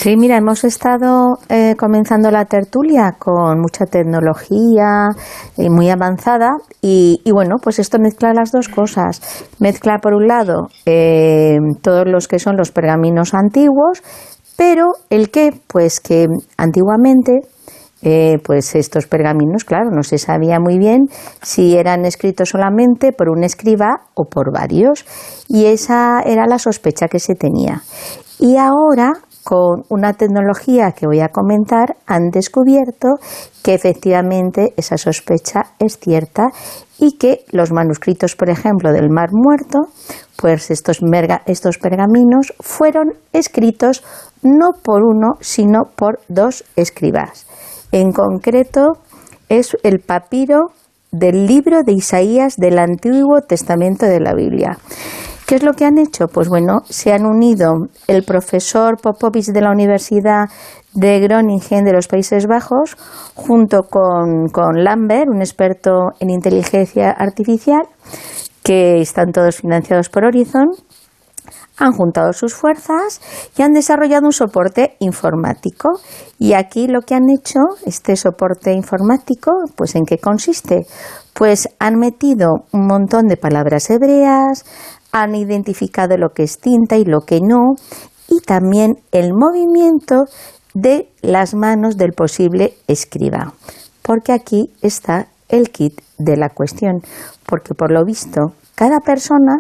Sí, mira, hemos estado eh, comenzando la tertulia con mucha tecnología y muy avanzada y, bueno, pues esto mezcla las dos cosas. Mezcla por un lado eh, todos los que son los pergaminos antiguos, pero el que, pues que antiguamente eh, pues estos pergaminos, claro, no se sabía muy bien si eran escritos solamente por un escriba o por varios. Y esa era la sospecha que se tenía. Y ahora con una tecnología que voy a comentar, han descubierto que efectivamente esa sospecha es cierta y que los manuscritos, por ejemplo, del Mar Muerto, pues estos, estos pergaminos fueron escritos no por uno, sino por dos escribas. En concreto, es el papiro del libro de Isaías del Antiguo Testamento de la Biblia. ¿Qué es lo que han hecho? Pues bueno, se han unido el profesor Popovic de la Universidad de Groningen de los Países Bajos, junto con, con Lambert, un experto en inteligencia artificial, que están todos financiados por Horizon, han juntado sus fuerzas y han desarrollado un soporte informático. Y aquí lo que han hecho, este soporte informático, pues ¿en qué consiste? Pues han metido un montón de palabras hebreas, han identificado lo que es tinta y lo que no, y también el movimiento de las manos del posible escriba. Porque aquí está el kit de la cuestión, porque por lo visto cada persona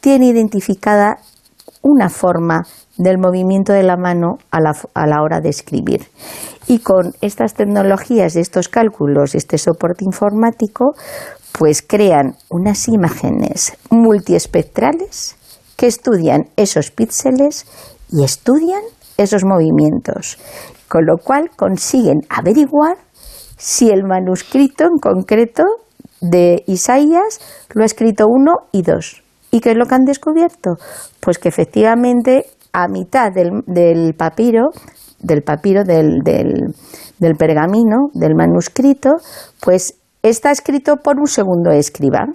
tiene identificada una forma del movimiento de la mano a la, a la, hora de escribir. Y con estas tecnologías, estos cálculos, este soporte informático, pues crean unas imágenes multiespectrales que estudian esos píxeles y estudian esos movimientos, con lo cual consiguen averiguar si el manuscrito en concreto de Isaías lo ha escrito uno y dos. ¿Y qué es lo que han descubierto? Pues que efectivamente a mitad del, papiro, del papiro del, del pergamino, del manuscrito, pues está escrito por un segundo escriba.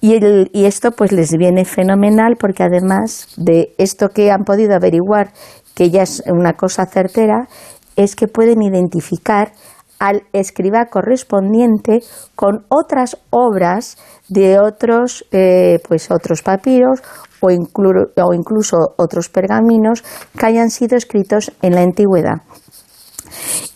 Y, el, y esto pues les viene fenomenal porque además de esto que han podido averiguar, que ya es una cosa certera, es que pueden identificar al escriba correspondiente con otras obras de otros, eh, pues otros papiros o, o incluso otros pergaminos que hayan sido escritos en la antigüedad.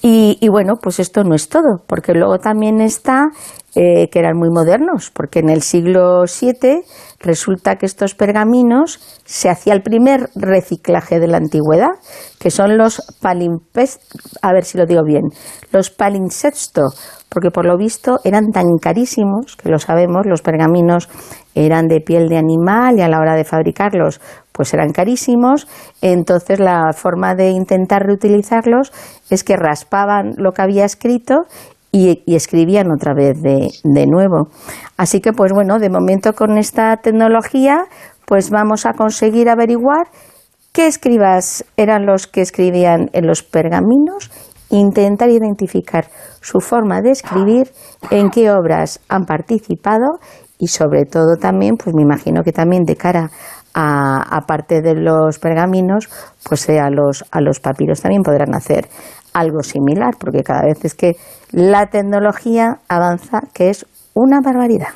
Y, bueno, pues esto no es todo, porque luego también está eh, que eran muy modernos, porque en el siglo VII resulta que estos pergaminos se hacía el primer reciclaje de la antigüedad, que son los palimpest, a ver si lo digo bien, los palinsexto, porque por lo visto eran tan carísimos, que lo sabemos, los pergaminos eran de piel de animal y a la hora de fabricarlos pues eran carísimos, entonces la forma de intentar reutilizarlos es que raspaban lo que había escrito y, escribían otra vez de, de, nuevo. Así que, pues bueno, de momento con esta tecnología, pues vamos a conseguir averiguar qué escribas eran los que escribían en los pergaminos, intentar identificar su forma de escribir, en qué obras han participado y sobre todo también, pues me imagino que también de cara aparte de los pergaminos, pues a los, a los papiros también podrán hacer algo similar, porque cada vez es que la tecnología avanza, que es una barbaridad.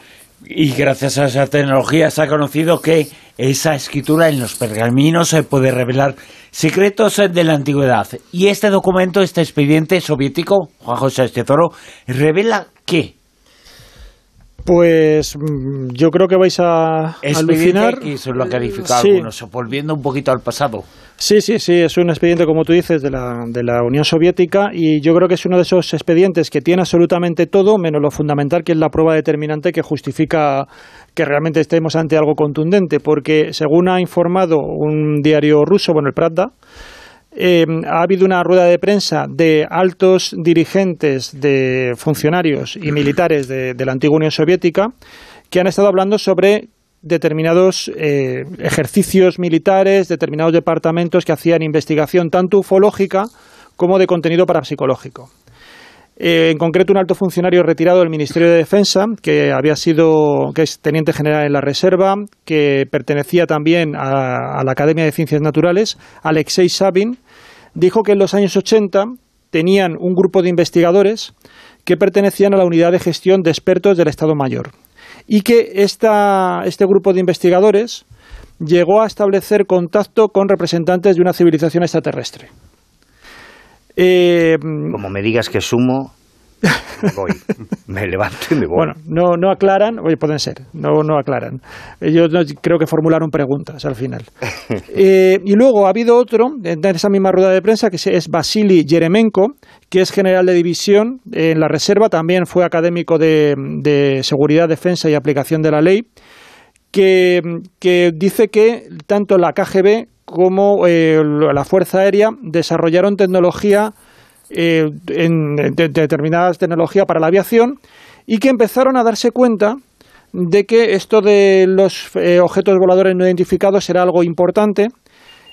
Y gracias a esa tecnología se ha conocido que esa escritura en los pergaminos se puede revelar secretos de la antigüedad. Y este documento, este expediente soviético, Juan José Estezoro, revela que Pues mm, yo creo que vais a alucinar. X lo ha calificado algunos, volviendo un poquito al pasado. Sí, sí, sí, es un expediente, como tú dices, de la, de la Unión Soviética y yo creo que es uno de esos expedientes que tiene absolutamente todo, menos lo fundamental, que es la prueba determinante que justifica que realmente estemos ante algo contundente, porque según ha informado un diario ruso, bueno, el Pravda, eh, ha habido una rueda de prensa de altos dirigentes de funcionarios y [CLEARS THROAT] militares de, la antigua Unión Soviética que han estado hablando sobre determinados eh, ejercicios militares, determinados departamentos que hacían investigación tanto ufológica como de contenido parapsicológico. Eh, en concreto, un alto funcionario retirado del Ministerio de Defensa, que había sido, que es teniente general en la Reserva, que pertenecía también a, la Academia de Ciencias Naturales, Alexei Sabin, dijo que en los años 80 tenían un grupo de investigadores que pertenecían a la unidad de gestión de expertos del Estado Mayor y que este grupo de investigadores llegó a establecer contacto con representantes de una civilización extraterrestre. Eh, Como me digas que sumo, voy, me levanto y me voy. Bueno, no, no aclaran, oye, pueden ser, no, no aclaran. Ellos creo que formularon preguntas al final. [LAUGHS] Eh, y luego ha habido otro, en esa misma rueda de prensa, que es Vasily Yeremenko, que es general de división en la Reserva, también fue académico de, Seguridad, Defensa y Aplicación de la Ley, que, dice que tanto la KGB como eh, la Fuerza Aérea desarrollaron tecnología eh, en, determinadas tecnologías para la aviación y que empezaron a darse cuenta de que esto de los eh, objetos voladores no identificados era algo importante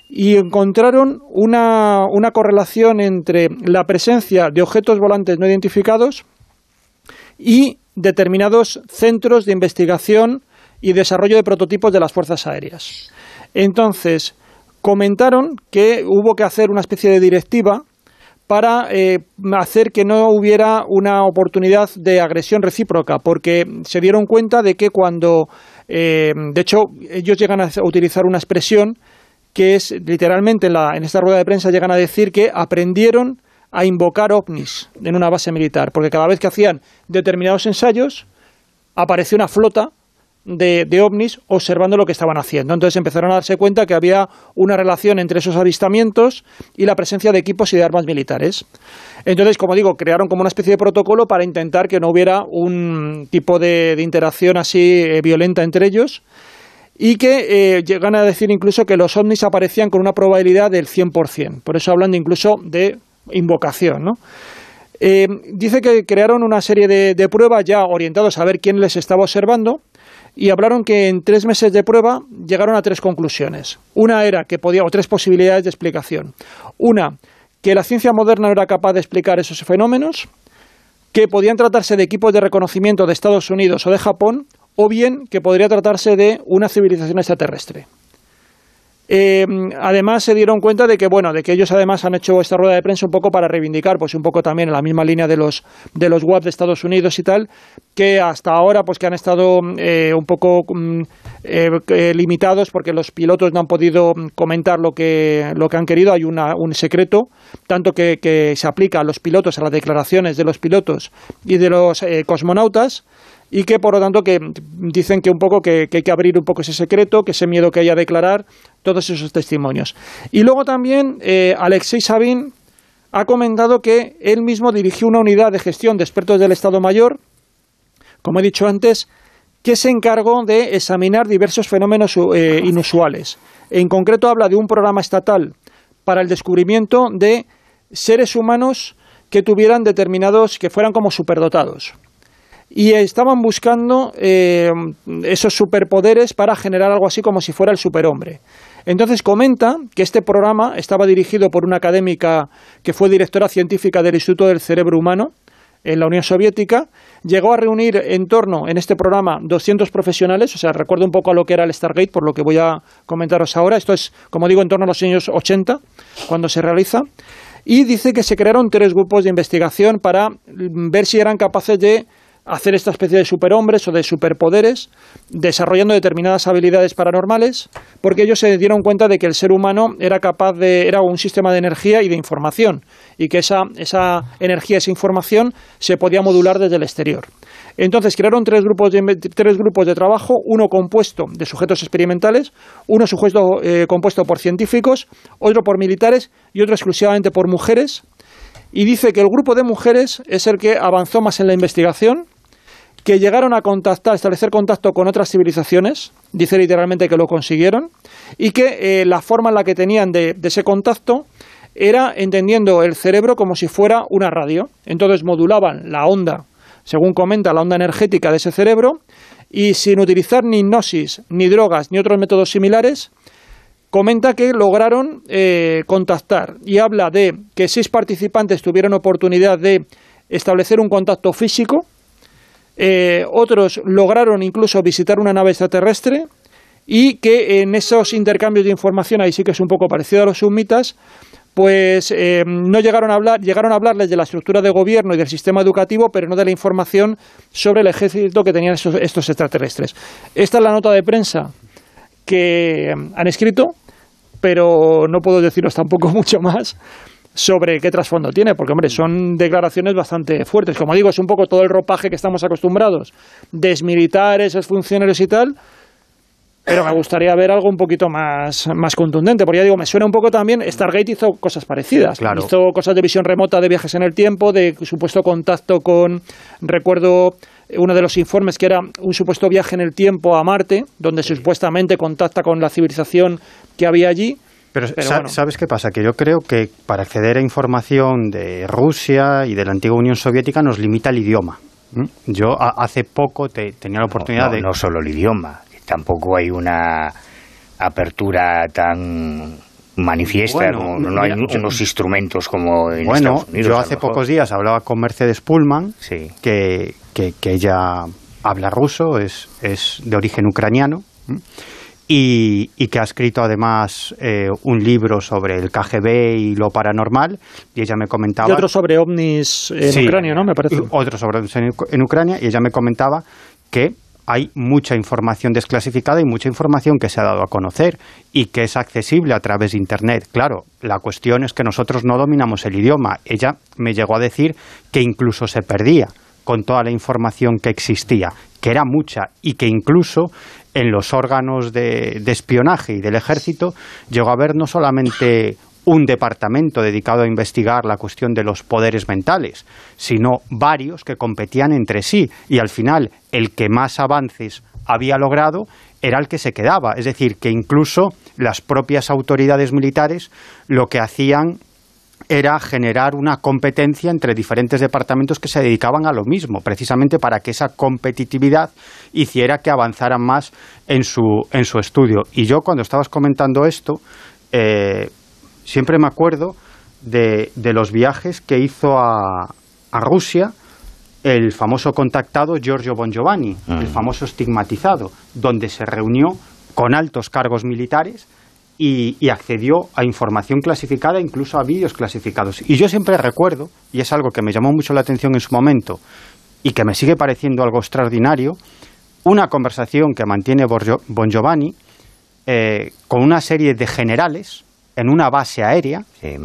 y encontraron una, una correlación entre la presencia de objetos volantes no identificados y determinados centros de investigación y desarrollo de prototipos de las fuerzas aéreas. Entonces, comentaron que hubo que hacer una especie de directiva para eh, hacer que no hubiera una oportunidad de agresión recíproca, porque se dieron cuenta de que cuando, eh, de hecho, ellos llegan a utilizar una expresión que es literalmente en, la, en esta rueda de prensa llegan a decir que aprendieron a invocar ovnis en una base militar, porque cada vez que hacían determinados ensayos apareció una flota de, ovnis observando lo que estaban haciendo. Entonces empezaron a darse cuenta que había una relación entre esos avistamientos y la presencia de equipos y de armas militares. Entonces, como digo, crearon como una especie de protocolo para intentar que no hubiera un tipo de, interacción así eh, violenta entre ellos y que eh, llegan a decir incluso que los ovnis aparecían con una probabilidad del 100%. Por eso hablan incluso de invocación, ¿no? Eh, dice que crearon una serie de, de, pruebas ya orientados a ver quién les estaba observando y hablaron que en tres meses de prueba llegaron a tres conclusiones. Una era que podía, o tres posibilidades de explicación. Una, que la ciencia moderna no era capaz de explicar esos fenómenos, que podían tratarse de equipos de reconocimiento de Estados Unidos o de Japón, o bien que podría tratarse de una civilización extraterrestre. Eh, además se dieron cuenta de que bueno, de que ellos además han hecho esta rueda de prensa un poco para reivindicar, pues un poco también en la misma línea de los de los WAP de Estados Unidos y tal, que hasta ahora pues que han estado eh, un poco mm, eh, limitados porque los pilotos no han podido comentar lo que lo que han querido. Hay una, un secreto tanto que, que se aplica a los pilotos a las declaraciones de los pilotos y de los cosmonautas y que por lo tanto que dicen que un poco que, hay que abrir un poco ese secreto, que ese miedo que hay a declarar todos esos testimonios. Y luego también eh, Alexei Sabin ha comentado que él mismo dirigió una unidad de gestión de expertos del Estado Mayor, como he dicho antes, que se encargó de examinar diversos fenómenos eh, inusuales. En concreto habla de un programa estatal para el descubrimiento de seres humanos que tuvieran determinados, que fueran como superdotados y estaban buscando eh, esos superpoderes para generar algo así como si fuera el superhombre. Entonces comenta que este programa estaba dirigido por una académica que fue directora científica del Instituto del Cerebro Humano en la Unión Soviética, llegó a reunir en torno, en este programa, 200 profesionales, o sea, recuerdo un poco a lo que era el Stargate, por lo que voy a comentaros ahora, esto es, como digo, en torno a los años 80, cuando se realiza, y dice que se crearon tres grupos de investigación para ver si eran capaces de hacer esta especie de superhombres o de superpoderes, desarrollando determinadas habilidades paranormales, porque ellos se dieron cuenta de que el ser humano era capaz de, era un sistema de energía y de información, y que esa, esa energía, esa información se podía modular desde el exterior. Entonces crearon tres grupos de, tres grupos de trabajo, uno compuesto de sujetos experimentales, uno sujeto eh, compuesto por científicos, otro por militares y otro exclusivamente por mujeres. Y dice que el grupo de mujeres es el que avanzó más en la investigación, que llegaron a contactar, establecer contacto con otras civilizaciones, dice literalmente que lo consiguieron, y que eh, la forma en la que tenían de, de ese contacto era entendiendo el cerebro como si fuera una radio. Entonces modulaban la onda según comenta la onda energética de ese cerebro, y sin utilizar ni hipnosis, ni drogas, ni otros métodos similares, comenta que lograron eh, contactar y habla de que seis participantes tuvieron oportunidad de establecer un contacto físico, eh, otros lograron incluso visitar una nave extraterrestre y que en esos intercambios de información, ahí sí que es un poco parecido a los sumitas, pues eh, no llegaron a hablar, llegaron a hablarles de la estructura de gobierno y del sistema educativo, pero no de la información sobre el ejército que tenían estos, extraterrestres. Esta es la nota de prensa que han escrito, pero no puedo deciros tampoco [LAUGHS] mucho más sobre qué trasfondo tiene, porque hombre, son declaraciones bastante fuertes. Como digo, es un poco todo el ropaje que estamos acostumbrados, desmilitares, funcionarios y tal, pero me gustaría ver algo un poquito más, más contundente, porque ya digo, me suena un poco también, Stargate hizo cosas parecidas, hizo cosas de visión remota, de viajes en el tiempo, de supuesto contacto con, recuerdo uno de los informes que era un supuesto viaje en el tiempo a Marte, donde supuestamente contacta con la civilización que había allí. Pero, ¿sabes qué pasa? Que yo creo que para acceder a información de Rusia y de la antigua Unión Soviética nos limita el idioma. Yo hace poco tenía la oportunidad de... No solo el idioma, tampoco hay una apertura tan manifiesta, no, hay unos instrumentos como en bueno, Estados Unidos. Yo hace pocos días hablaba con Mercedes Pullman, que, que, ella habla ruso, es, es de origen ucraniano. Y, y, que ha escrito además eh, un libro sobre el KGB y lo paranormal, y ella me comentaba... Y otro sobre ovnis en Ucrania, ¿no? Me parece. Otro sobre ovnis en Ucrania, y ella me comentaba que hay mucha información desclasificada y mucha información que se ha dado a conocer y que es accesible a través de Internet. Claro, la cuestión es que nosotros no dominamos el idioma. Ella me llegó a decir que incluso se perdía con toda la información que existía, que era mucha y que incluso en los órganos de, espionaje y del ejército llegó a haber no solamente un departamento dedicado a investigar la cuestión de los poderes mentales, sino varios que competían entre sí y al final el que más avances había logrado era el que se quedaba. Es decir, que incluso las propias autoridades militares lo que hacían era generar una competencia entre diferentes departamentos que se dedicaban a lo mismo, precisamente para que esa competitividad hiciera que avanzaran más en su, en su estudio. Y yo cuando estabas comentando esto, eh, siempre me acuerdo de, los viajes que hizo a, Rusia el famoso contactado Giorgio Bon Giovanni, el famoso estigmatizado, donde se reunió con altos cargos militares y, accedió a información clasificada, incluso a vídeos clasificados. Y yo siempre recuerdo, y es algo que me llamó mucho la atención en su momento y que me sigue pareciendo algo extraordinario, una conversación que mantiene Bon Giovanni eh, con una serie de generales en una base aérea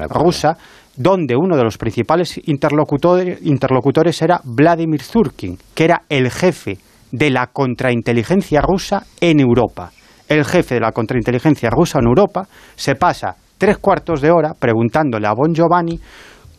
rusa donde uno de los principales interlocutores, interlocutores era Vladimir Zurkin, que era el jefe de la contrainteligencia rusa en Europa. El jefe de la contrainteligencia rusa en Europa se pasa tres cuartos de hora preguntándole a Bon Giovanni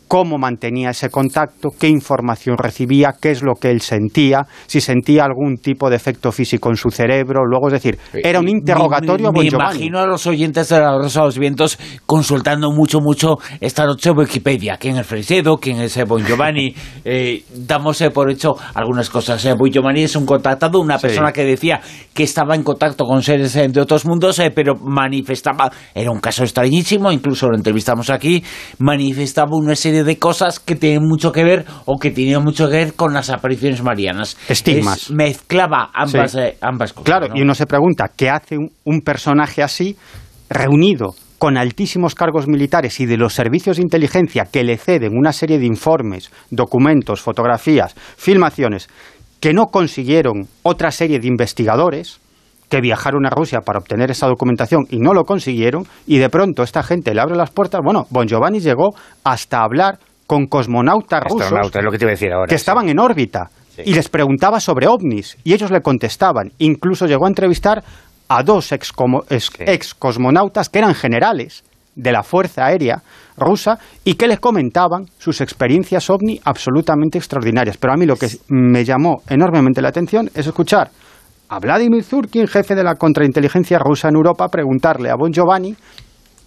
cómo mantenía ese contacto, qué información recibía, qué es lo que él sentía, si sentía algún tipo de efecto físico en su cerebro. Luego, es decir, era un interrogatorio. Me, me, imagino a los oyentes de la Rosa de los Vientos consultando mucho, mucho esta noche Wikipedia. ¿Quién es Fresedo? ¿Quién es Bon Giovanni? [LAUGHS] eh, damos por hecho algunas cosas. Eh, bon Giovanni es un contactado, una persona que decía que estaba en contacto con seres de otros mundos, eh, pero manifestaba, era un caso extrañísimo, incluso lo entrevistamos aquí, manifestaba una serie de cosas que tienen mucho que ver o que tenían mucho que ver con las apariciones marianas. Estigmas. mezclaba ambas, eh, ambas cosas. Claro, y uno se pregunta, ¿qué hace un, personaje así reunido con altísimos cargos militares y de los servicios de inteligencia que le ceden una serie de informes, documentos, fotografías, filmaciones, que no consiguieron otra serie de investigadores que viajaron a Rusia para obtener esa documentación y no lo consiguieron, y de pronto esta gente le abre las puertas. Bueno, Bon Giovanni llegó hasta hablar con cosmonautas rusos lo que, te decir ahora, que estaban en órbita y les preguntaba sobre ovnis y ellos le contestaban. Incluso llegó a entrevistar a dos ex, ex cosmonautas que eran generales de la Fuerza Aérea rusa y que les comentaban sus experiencias ovni absolutamente extraordinarias. Pero a mí lo que me llamó enormemente la atención es escuchar a Vladimir Zurkin, jefe de la contrainteligencia rusa en Europa, preguntarle a Bon Giovanni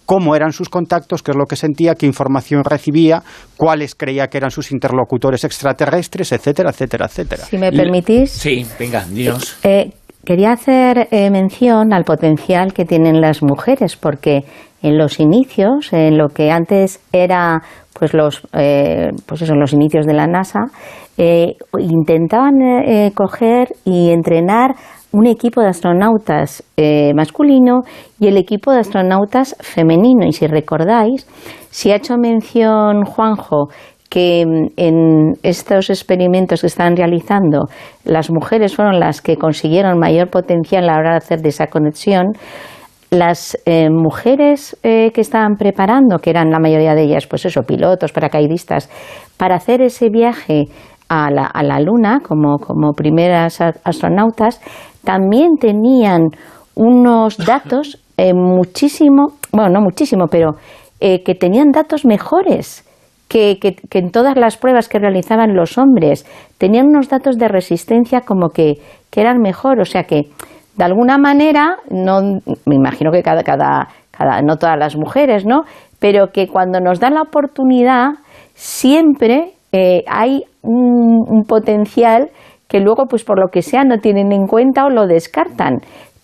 cómo eran sus contactos, qué es lo que sentía, qué información recibía, cuáles creía que eran sus interlocutores extraterrestres, etcétera, etcétera, etcétera. Si me permitís. Sí, venga, Dios. Eh, quería hacer eh, mención al potencial que tienen las mujeres, porque en los inicios, en lo que antes era pues los, eh, pues eso, los inicios de la NASA, eh, intentaban eh, coger y entrenar un equipo de astronautas masculino y el equipo de astronautas femenino. Y si recordáis, si ha hecho mención Juanjo que mm, en estos experimentos que están realizando las mujeres fueron las que consiguieron mayor potencial a la hora de hacer de esa conexión, las eh, mujeres eh, que estaban preparando, que eran la mayoría de ellas, pues eso, pilotos, paracaidistas, para hacer ese viaje a la, a la Luna como, como primeras astronautas, también tenían unos datos eh, muchísimo, bueno, no muchísimo, pero que tenían datos mejores que, que, que, en todas las pruebas que realizaban los hombres. Tenían unos datos de resistencia como que, que eran mejor, o sea que de alguna manera, no, me imagino que cada, cada, cada, no todas las mujeres, ¿no? Pero que cuando nos dan la oportunidad, siempre eh, hay un, potencial que luego, pues por lo que sea, no tienen en cuenta o lo descartan.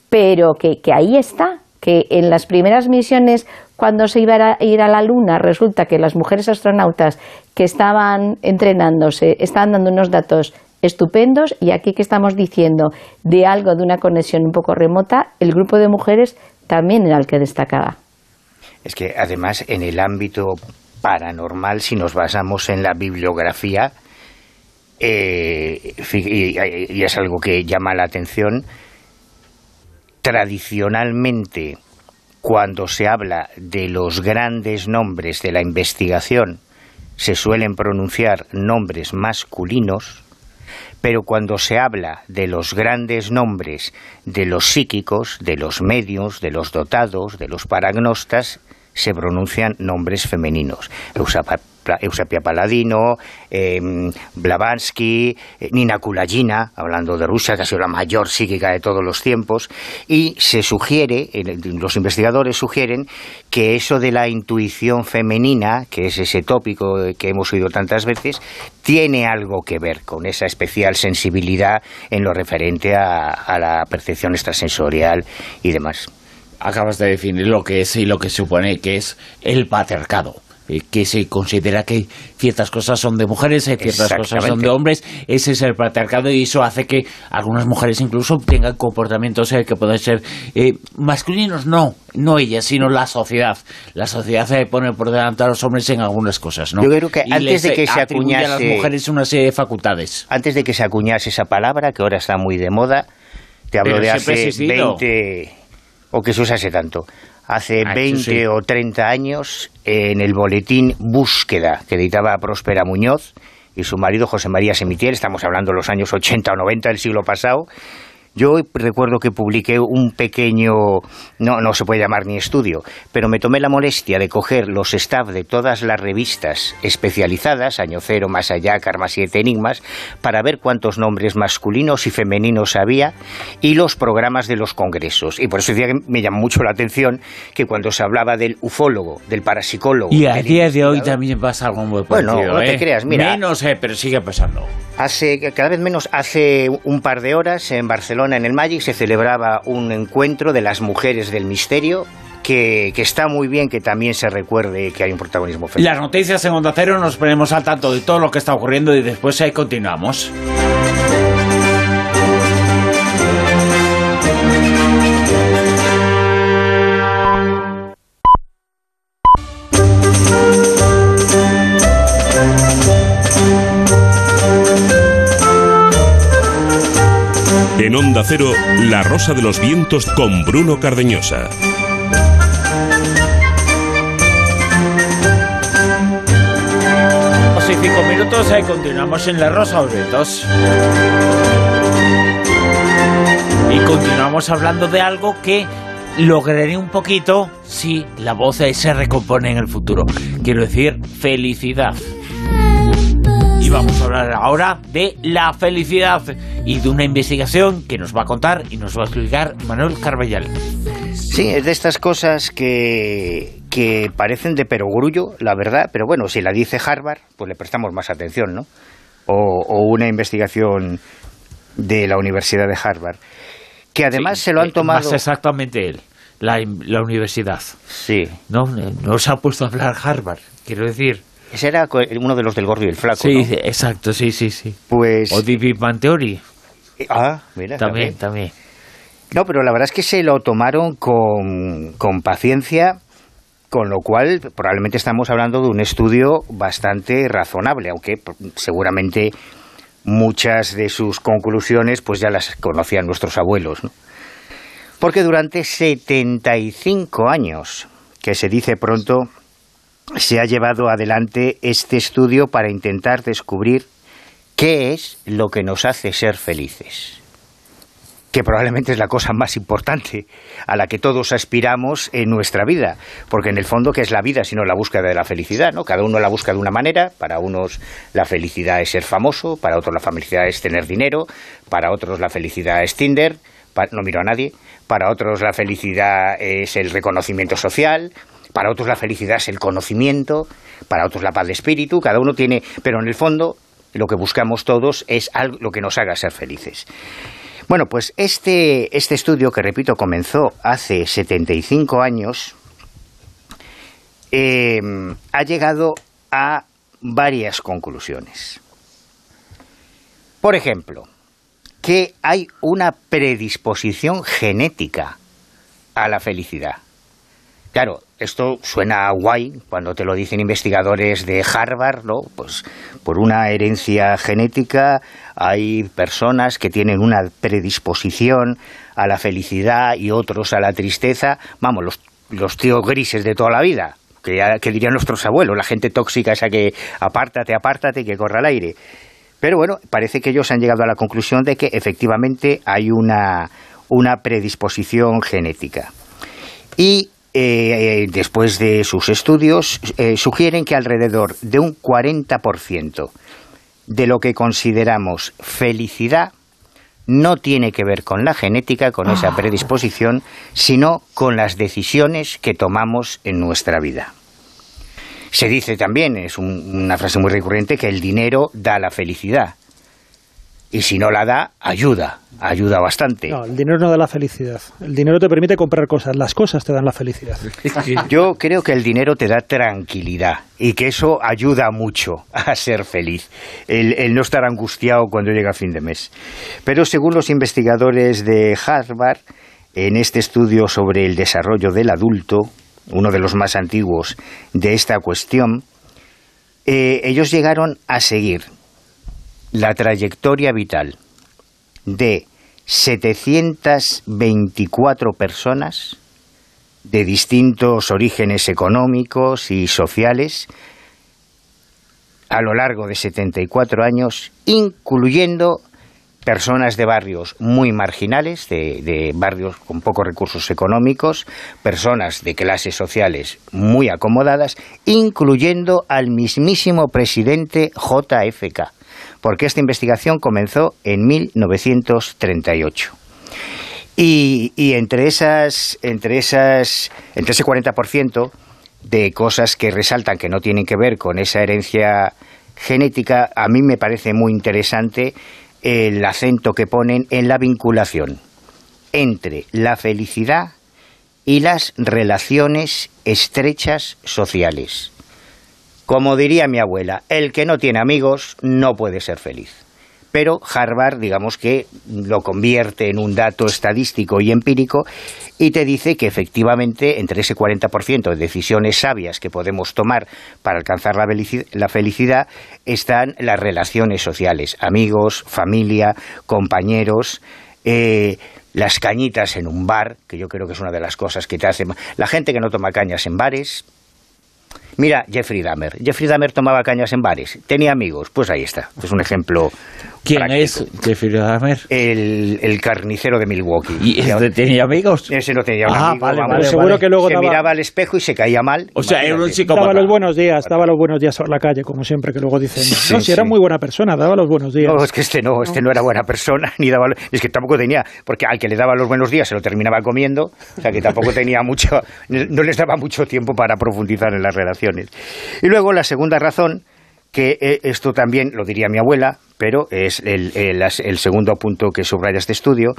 Pero que, que ahí está, que en las primeras misiones, cuando se iba a ir a la Luna, resulta que las mujeres astronautas que estaban entrenándose estaban dando unos datos estupendos y aquí que estamos diciendo de algo de una conexión un poco remota, el grupo de mujeres también era el que destacaba. Es que además en el ámbito paranormal, si nos basamos en la bibliografía, eh, y, es algo que llama la atención, tradicionalmente cuando se habla de los grandes nombres de la investigación, se suelen pronunciar nombres masculinos, pero cuando se habla de los grandes nombres de los psíquicos, de los medios, de los dotados, de los paragnostas, se pronuncian nombres femeninos. Eusapia Paladino, eh, Blavatsky, Nina Kulagina, hablando de Rusia, que ha sido la mayor psíquica de todos los tiempos, y se sugiere, los investigadores sugieren, que eso de la intuición femenina, que es ese tópico que hemos oído tantas veces, tiene algo que ver con esa especial sensibilidad en lo referente a, a la percepción extrasensorial y demás acabas de definir lo que es y lo que supone que es el patriarcado. Eh, que se considera que ciertas cosas son de mujeres y ciertas cosas son de hombres. Ese es el patriarcado y eso hace que algunas mujeres incluso tengan comportamientos eh, que pueden ser eh, masculinos. No, no ellas, sino la sociedad. La sociedad se pone por delante a los hombres en algunas cosas, ¿no? Yo creo que antes de que se acuñase... a las mujeres una serie de facultades. Antes de que se acuñase esa palabra, que ahora está muy de moda, te hablo de hace 20 o que se usase tanto. Hace 20 ah, o 30 años en el boletín Búsqueda que editaba Próspera Muñoz y su marido José María Semitiel, estamos hablando de los años 80 o 90 del siglo pasado, yo recuerdo que publiqué un pequeño, no, no se puede llamar ni estudio, pero me tomé la molestia de coger los staff de todas las revistas especializadas, Año Cero, Más Allá, Karma 7 Enigmas, para ver cuántos nombres masculinos y femeninos había y los programas de los congresos. Y por eso decía que me llamó mucho la atención que cuando se hablaba del ufólogo, del parapsicólogo... Y a día de hoy también pasa algo muy parecido, Bueno, no te ¿eh? creas, mira... Menos, eh, pero sigue pasando. Hace, cada vez menos, hace un par de horas en Barcelona, en el Magic, se celebraba un encuentro de las mujeres del misterio que, que, está muy bien que también se recuerde que hay un protagonismo femenino. Las noticias en Onda Cero nos ponemos al tanto de todo lo que está ocurriendo y después ahí continuamos. En Onda Cero, La Rosa de los Vientos con Bruno Cardeñosa. y cinco minutos, y continuamos en La Rosa de los Vientos. Y continuamos hablando de algo que lograré un poquito si la voz se recompone en el futuro. Quiero decir, felicidad. Vamos a hablar ahora de la felicidad y de una investigación que nos va a contar y nos va a explicar Manuel Carballal. Sí, es de estas cosas que, que parecen de perogrullo, la verdad, pero bueno, si la dice Harvard, pues le prestamos más atención, ¿no? O, o una investigación de la Universidad de Harvard que además se lo han eh, tomado... Más exactamente él, la, la universidad. Sí. No, no se ha puesto a hablar Harvard, quiero decir. Ese era uno de los del gordo y el flaco, Sí, exacto, sí, sí, sí. Pues... O Bang Theory. Ah, mira. También, también, No, pero la verdad es que se lo tomaron con, con paciencia, con lo cual probablemente estamos hablando de un estudio bastante razonable, aunque seguramente muchas de sus conclusiones pues ya las conocían nuestros abuelos. ¿no? Porque durante 75 años, que se dice pronto, se ha llevado adelante este estudio para intentar descubrir qué es lo que nos hace ser felices que probablemente es la cosa más importante a la que todos aspiramos en nuestra vida, porque en el fondo, ¿qué es la vida sino la búsqueda de la felicidad? ¿no? Cada uno la busca de una manera, para unos la felicidad es ser famoso, para otros la felicidad es tener dinero, para otros la felicidad es Tinder, no miro a nadie, para otros la felicidad es el reconocimiento social, para otros la felicidad es el conocimiento, para otros la paz de espíritu, cada uno tiene, pero en el fondo lo que buscamos todos es algo lo que nos haga ser felices. Bueno, pues este, este estudio, que repito, comenzó hace 75 años, eh, ha llegado a varias conclusiones. Por ejemplo, que hay una predisposición genética a la felicidad. Claro, esto suena guay cuando te lo dicen investigadores de Harvard, ¿no? Pues por una herencia genética hay personas que tienen una predisposición a la felicidad y otros a la tristeza. Vamos, los, los tíos grises de toda la vida, que, que dirían nuestros abuelos, la gente tóxica esa que apártate, apártate, que corra al aire. Pero bueno, parece que ellos han llegado a la conclusión de que efectivamente hay una, una predisposición genética. Y eh, después de sus estudios, eh, sugieren que alrededor de un 40% de lo que consideramos felicidad no tiene que ver con la genética, con esa ah. predisposición, sino con las decisiones que tomamos en nuestra vida. Se dice también, es una frase muy recurrente, que el dinero da la felicidad y si no la da, ayuda, ayuda bastante. No, el dinero no da la felicidad. El dinero te permite comprar cosas, las cosas te dan la felicidad. [LAUGHS] Yo creo que el dinero te da tranquilidad y que eso ayuda mucho a ser feliz, el, no estar angustiado cuando llega fin de mes. Pero según los investigadores de Harvard, en este estudio sobre el desarrollo del adulto, uno de los más antiguos de esta cuestión, eh, ellos llegaron a seguir la trayectoria vital de 724 personas de distintos orígenes económicos y sociales a lo largo de 74 años, incluyendo personas de barrios muy marginales, de, de, barrios con pocos recursos económicos, personas de clases sociales muy acomodadas, incluyendo al mismísimo presidente JFK porque esta investigación comenzó en 1938. Y, y entre esas, entre esas, entre ese 40% de cosas que resaltan que no tienen que ver con esa herencia genética, a mí me parece muy interesante el acento que ponen en la vinculación entre la felicidad y las relaciones estrechas sociales. Como diría mi abuela, el que no tiene amigos no puede ser feliz. Pero Harvard, digamos que lo convierte en un dato estadístico y empírico y te dice que efectivamente entre ese 40% de decisiones sabias que podemos tomar para alcanzar la felicidad están las relaciones sociales, amigos, familia, compañeros, eh, las cañitas en un bar, que yo creo que es una de las cosas que te hace... La gente que no toma cañas en bares, Mira, Jeffrey Dahmer. Jeffrey Dahmer tomaba cañas en bares. Tenía amigos. Pues ahí está. Es un ejemplo. ¿Quién práctico. es Jeffrey Dahmer? El, el carnicero de Milwaukee. ¿Y este tenía amigos? Ese no tenía Ah, amigo, vale, vale, seguro vale. que luego se daba, miraba al espejo y se caía mal. O sea, era un psicópata. daba los buenos días, daba los buenos días a la calle, como siempre, que luego dicen, Sí, no, si era sí. muy buena persona, daba los buenos días. No, es que este no, este no era buena persona, [LAUGHS] ni daba, es que tampoco tenía, porque al que le daba los buenos días se lo terminaba comiendo, o sea que tampoco tenía mucho, no les daba mucho tiempo para profundizar en las Y luego la segunda razón, que eh, esto también lo diría mi abuela, pero es el, el segundo punto que subraya este estudio,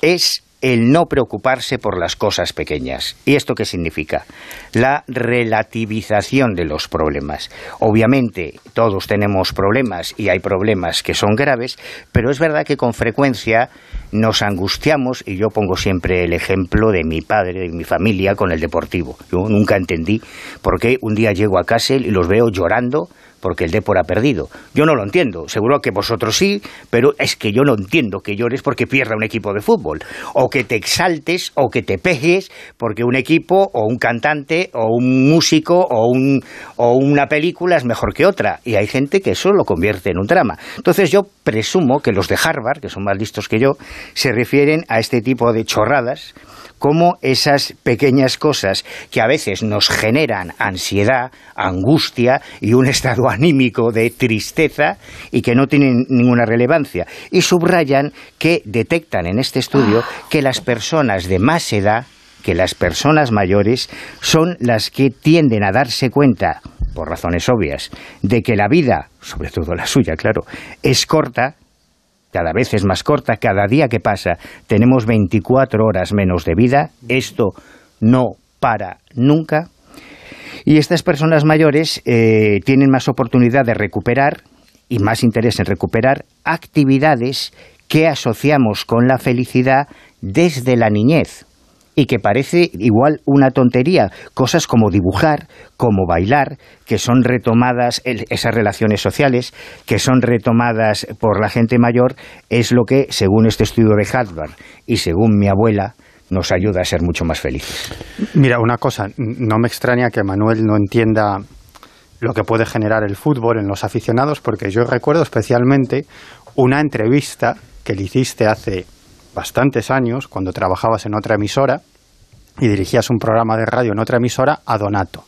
es el no preocuparse por las cosas pequeñas. ¿Y esto qué significa? La relativización de los problemas. Obviamente todos tenemos problemas y hay problemas que son graves, pero es verdad que con frecuencia nos angustiamos, y yo pongo siempre el ejemplo de mi padre, de mi familia con el deportivo. Yo nunca entendí por qué un día llego a Kassel y los veo llorando porque el Depor ha perdido. Yo no lo entiendo, seguro que vosotros sí, pero es que yo no entiendo que llores porque pierda un equipo de fútbol, o que te exaltes o que te pegues porque un equipo o un cantante o un músico o, un, o una película es mejor que otra, y hay gente que eso lo convierte en un drama. Entonces yo presumo que los de Harvard, que son más listos que yo, se refieren a este tipo de chorradas como esas pequeñas cosas que a veces nos generan ansiedad, angustia y un estado [LAUGHS] anímico de tristeza y que no tienen ninguna relevancia. Y subrayan que detectan en este estudio que las personas de más edad, que las personas mayores, son las que tienden a darse cuenta, por razones obvias, de que la vida, sobre todo la suya, claro, es corta cada vez es más corta, cada día que pasa tenemos 24 horas menos de vida, esto no para nunca. Y estas personas mayores eh, tienen más oportunidad de recuperar y más interés en recuperar actividades que asociamos con la felicidad desde la niñez y que parece igual una tontería, cosas como dibujar, como bailar, que son retomadas, esas relaciones sociales, que son retomadas por la gente mayor, es lo que, según este estudio de Harvard y según mi abuela, nos ayuda a ser mucho más felices. Mira, una cosa, no me extraña que Manuel no entienda lo que puede generar el fútbol en los aficionados, porque yo recuerdo especialmente una entrevista que le hiciste hace bastantes años, cuando trabajabas en otra emisora y dirigías un programa de radio en otra emisora, a Donato.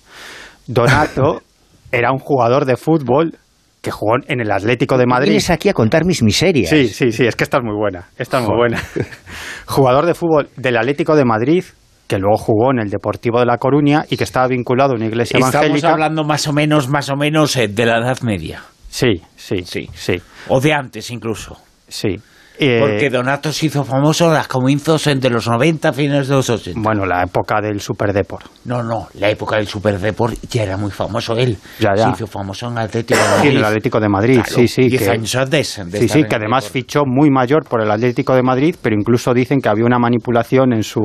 Donato [LAUGHS] era un jugador de fútbol que jugó en el Atlético de Madrid. Vienes aquí a contar mis miserias. Sí, sí, sí, es que esta es muy buena. Esta es muy buena. [LAUGHS] Jugador de fútbol del Atlético de Madrid, que luego jugó en el Deportivo de La Coruña y que estaba vinculado a una iglesia Estamos evangélica. hablando más o menos, más o menos eh, de la Edad Media. Sí, sí, Sí. sí, sí, O de antes incluso. sí. Eh, Porque Donato se hizo famoso en los comienzos entre los 90, fines de los 80. bueno, la época del Super Deport. No, no, la época del Super Deport ya era muy famoso él. Ya, ya. Se hizo famoso en Atlético de Sí, Madrid. en el Atlético de Madrid, Claro, sí, sí. diez que- años antes Sí, sí, que además Depor. fichó muy mayor por el Atlético de Madrid, pero incluso dicen que había una manipulación en su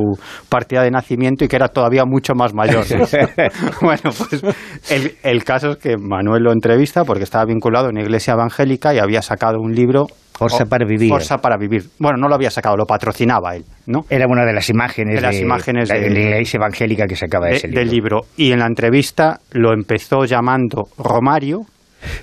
partida de nacimiento y que era todavía mucho más mayor. [LAUGHS] bueno, pues el, el caso es que Manuel lo entrevista porque estaba vinculado a una iglesia evangélica y había sacado un libro. Forza o- para vivir. Forza para vivir. Bueno, no lo había sacado, lo patrocinaba él, ¿no? Era una de las imágenes De las imágenes la, de- la iglesia evangélica que sacaba de- ese del libro. libro. Y en la entrevista lo empezó llamando Romario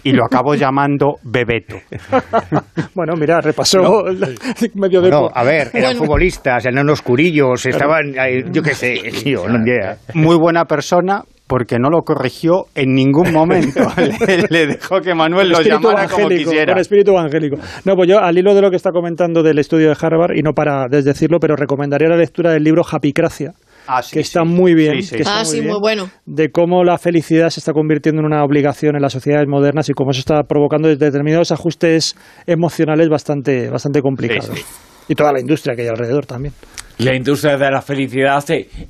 y lo acabó [LAUGHS] llamando Bebeto. [LAUGHS] Bueno, mira, repasó el medio de... No, a ver, eran Bueno. [LAUGHS] futbolistas, eran unos curillos, estaban, ahí, yo qué sé, tío, no idea. muy buena persona porque no lo corrigió en ningún momento. [LAUGHS] le, le dejó que Manuel lo llamara como quisiera. con espíritu evangélico. No, pues yo, al hilo de lo que está comentando del estudio de Harvard, y no para desdecirlo, pero recomendaría la lectura del libro Happycracia, Ah, sí, que está sí. muy bien. Sí, sí. que está Ah, sí, bien, muy bueno. De cómo la felicidad se está convirtiendo en una obligación en las sociedades modernas y cómo se está provocando determinados ajustes emocionales bastante, bastante complicados. Sí, sí. Y toda la industria que hay alrededor también. La industria de la felicidad,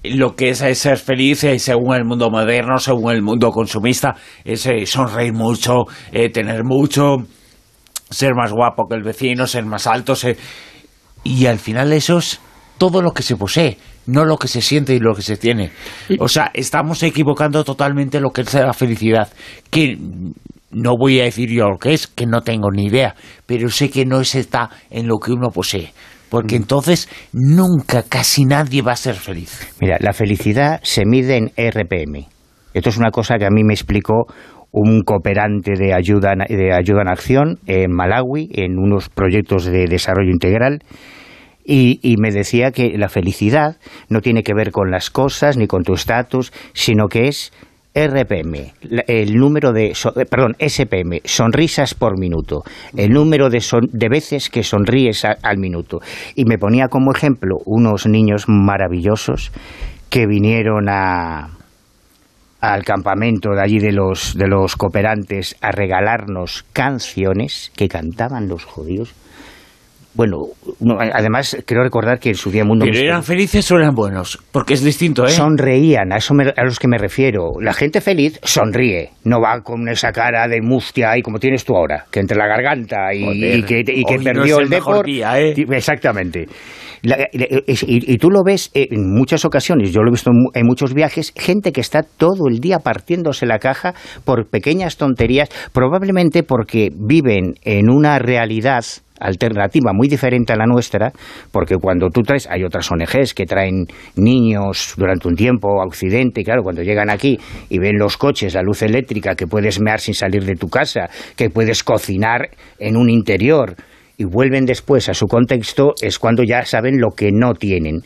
lo que es, ser feliz eh, según el mundo moderno, según el mundo consumista, es eh, sonreír mucho, eh, tener mucho, ser más guapo que el vecino, ser más alto. ser- Y al final eso es todo lo que se posee, no lo que se siente y lo que se tiene. O sea, estamos equivocando totalmente lo que es la felicidad. Que no voy a decir yo lo que es, que no tengo ni idea, pero sé que no es está en lo que uno posee. Porque entonces nunca casi nadie va a ser feliz. Mira, la felicidad se mide en RPM. Esto es una cosa que a mí me explicó un cooperante de ayuda, de ayuda en acción en Malawi, en unos proyectos de desarrollo integral, y, y, me decía que la felicidad no tiene que ver con las cosas ni con tu estatus, sino que es RPM, el número de, eh, perdón, SPM, sonrisas por minuto, el número de, de veces que sonríes al minuto. Y me ponía como ejemplo unos niños maravillosos que vinieron a, al campamento de allí de los, de los cooperantes a regalarnos canciones que cantaban los judíos bueno, además creo recordar que en su día mundo... ¿Pero eran felices o eran buenos? Porque es distinto, ¿eh? Sonreían, a eso a los que me refiero. La gente feliz sonríe, no va con esa cara de mustia ahí como tienes tú ahora, que entre la garganta y, que, perdió el, deporte. ¿eh? Exactamente. y, tú lo ves en muchas ocasiones, yo lo he visto en muchos viajes, gente que está todo el día partiéndose la caja por pequeñas tonterías, probablemente porque viven en una realidad alternativa muy diferente a la nuestra, porque cuando tú traes, hay otras ONGs que traen niños durante un tiempo a Occidente, claro, cuando llegan aquí y ven los coches, la luz eléctrica, que puedes mear sin salir de tu casa, que puedes cocinar en un interior, y vuelven después a su contexto es cuando ya saben lo que no tienen.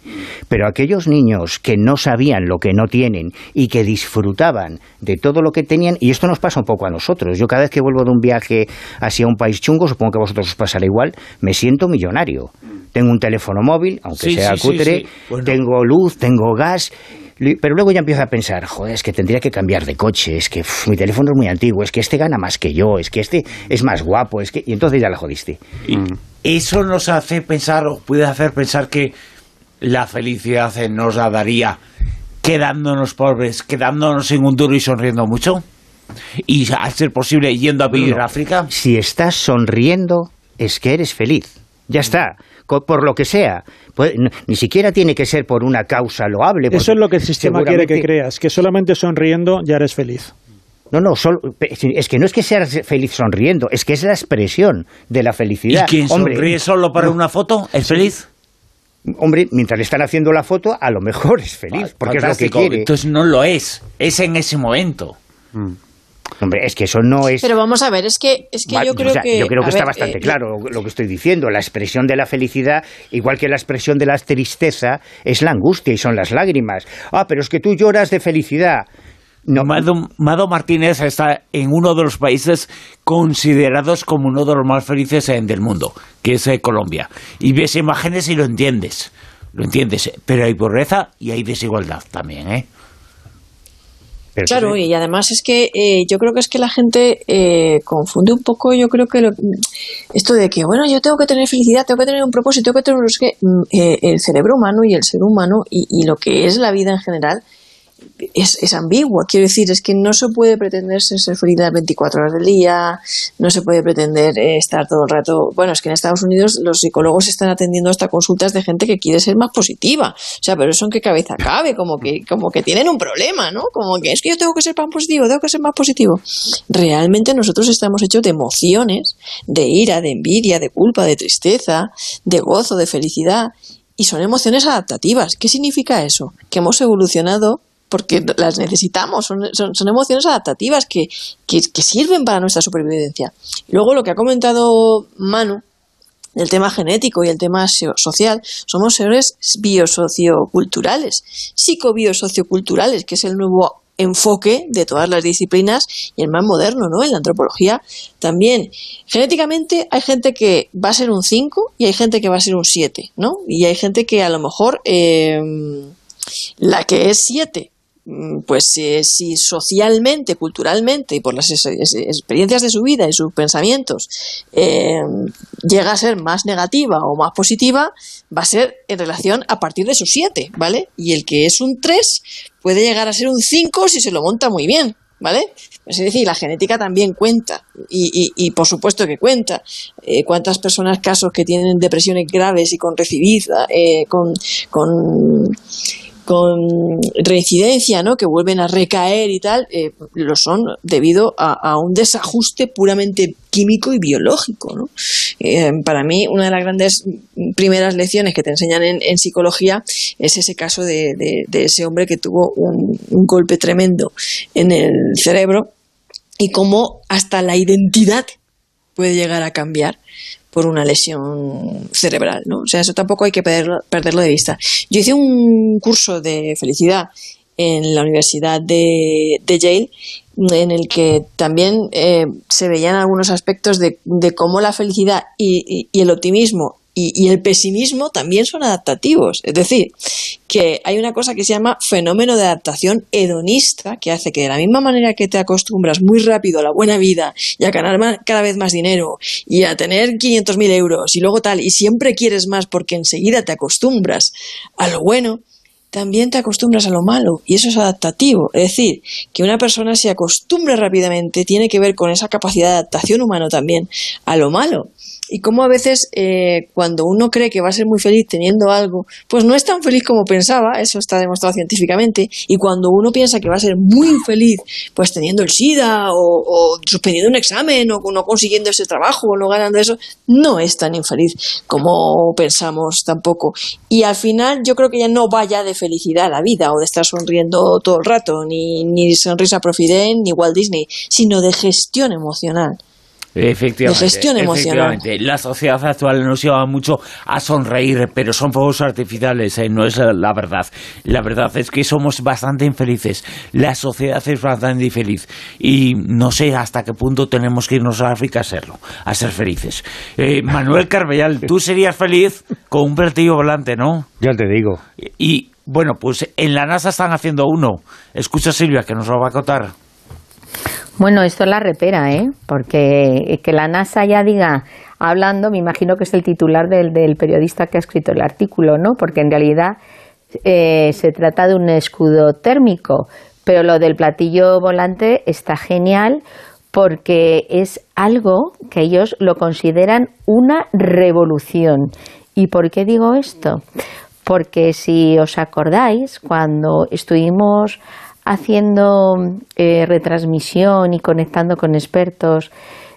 Pero aquellos niños que no sabían lo que no tienen y que disfrutaban de todo lo que tenían, y esto nos pasa un poco a nosotros, yo cada vez que vuelvo de un viaje hacia un país chungo, supongo que a vosotros os pasará igual, me siento millonario. Tengo un teléfono móvil, aunque sea cutre, tengo luz, tengo gas, pero luego ya empiezo a pensar, joder, es que tendría que cambiar de coche, es que mi teléfono es muy antiguo, es que este gana más que yo, es que este es más guapo, es que... Y entonces ya la jodiste. Y eso nos hace pensar, o puede hacer pensar que la felicidad nos la daría quedándonos pobres, quedándonos en un duro y sonriendo mucho. Y al ser posible yendo a vivir a África. Si estás sonriendo, es que eres feliz. Ya está por lo que sea. ni siquiera tiene que ser por una causa loable. Eso es lo que el sistema quiere que creas, que solamente sonriendo ya eres feliz. No, no, es que no es que seas feliz sonriendo, es que es la expresión de la felicidad. ¿Y quien sonríe solo para una foto es feliz? Hombre, mientras le están haciendo la foto, a lo mejor es feliz, porque es lo que quiere. Entonces no lo es, es en ese momento. Mm. Hombre, es que eso no es. Pero vamos a ver, es que, es que yo creo que. Yo creo que está bastante eh, claro lo que estoy diciendo. La expresión de la felicidad, igual que la expresión de la tristeza, es la angustia y son las lágrimas. Ah, pero es que tú lloras de felicidad. No. Mado, Martínez está en uno de los países considerados como uno de los más felices del mundo, que es eh, Colombia. Y ves imágenes y lo entiendes. Lo entiendes. Pero hay pobreza y hay desigualdad también, ¿eh? Claro, y además es que eh, yo creo que es que la gente eh, confunde un poco, yo creo que esto de que, bueno, yo tengo que tener felicidad, tengo que tener un propósito, tengo que tener... Es que mm, eh, el cerebro humano y el ser humano y, lo que es la vida en general es, es, ambigua. Quiero decir, es que no se puede pretender ser feliz las 24 horas del día, no se puede pretender eh, estar todo el rato. Bueno, es que en Estados Unidos los psicólogos están atendiendo hasta consultas de gente que quiere ser más positiva. O sea, pero eso en qué cabeza cabe, como que, como que tienen un problema, ¿no? Como que es que yo tengo que ser más positivo, tengo que ser más positivo. Realmente nosotros estamos hechos de emociones, de ira, de envidia, de culpa, de tristeza, de gozo, de felicidad. Y son emociones adaptativas. ¿Qué significa eso? Que hemos evolucionado porque las necesitamos, son, son, emociones adaptativas que, que, sirven para nuestra supervivencia. Luego lo que ha comentado Manu, el tema genético y el tema social, somos seres biosocioculturales, psicobiosocioculturales, que es el nuevo enfoque de todas las disciplinas y el más moderno, ¿no? En la antropología también. Genéticamente hay gente que va a ser un 5 y hay gente que va a ser un 7, ¿no? Y hay gente que a lo mejor eh, la que es 7 Mm, pues eh, si socialmente, culturalmente y por las experiencias de su vida y sus pensamientos eh, llega a ser más negativa o más positiva, va a ser en relación a partir de su 7, ¿vale? Y el que es un 3 puede llegar a ser un 5 si se lo monta muy bien. ¿Vale? Es decir, la genética también cuenta y, y, por supuesto que cuenta. Eh, ¿Cuántas personas, casos que tienen depresiones graves y con recibida, con, con con reincidencia, ¿no? que vuelven a recaer y tal, eh, lo son debido a, un desajuste puramente químico y biológico. ¿no? Eh, para mí, una de las grandes primeras lecciones que te enseñan en, psicología es ese caso de, ese hombre que tuvo un, un golpe tremendo en el cerebro y cómo hasta la identidad puede llegar a cambiar por una lesión cerebral, ¿no? O sea, eso tampoco hay que perderlo, de vista. Yo hice un curso de felicidad en la Universidad de, Yale en el que también eh, se veían algunos aspectos de, cómo la felicidad y, el optimismo y, el pesimismo también son adaptativos. Es decir, que hay una cosa que se llama fenómeno de adaptación hedonista, que hace que de la misma manera que te acostumbras muy rápido a la buena vida y a ganar cada vez más dinero y a tener 500.000 euros y luego tal, y siempre quieres más porque enseguida te acostumbras a lo bueno, también te acostumbras a lo malo y eso es adaptativo. Es decir, que una persona se acostumbre rápidamente tiene que ver con esa capacidad de adaptación humano también a lo malo y cómo a veces eh, cuando uno cree que va a ser muy feliz teniendo algo, pues no es tan feliz como pensaba, eso está demostrado científicamente, y cuando uno piensa que va a ser muy feliz, pues teniendo el SIDA o, suspendiendo un examen o no consiguiendo ese trabajo o no ganando eso, no es tan infeliz como pensamos tampoco. Y al final yo creo que ya no vaya de felicidad la vida o de estar sonriendo todo el rato, ni, ni sonrisa Profiden, ni Walt Disney, sino de gestión emocional. Efectivamente, gestión emocional. La sociedad actual nos lleva mucho a sonreír, pero son fuegos artificiales, ¿eh? no es la verdad. La verdad es que somos bastante infelices. La sociedad es bastante infeliz. Y no sé hasta qué punto tenemos que irnos a África a serlo, a ser felices. Eh, Manuel [LAUGHS] Carvellal, tú serías feliz con un platillo volante, ¿no? Ya te digo. Y bueno, pues en la NASA están haciendo uno. Escucha Silvia, que nos lo va a contar. Bueno, esto es la repera, ¿eh? Porque que la NASA ya diga, hablando, me imagino que es el titular del, periodista que ha escrito el artículo, ¿no? Porque en realidad eh, se trata de un escudo térmico, pero lo del platillo volante está genial porque es algo que ellos lo consideran una revolución. ¿Y por qué digo esto? Porque si os acordáis, cuando estuvimos haciendo eh, retransmisión y conectando con expertos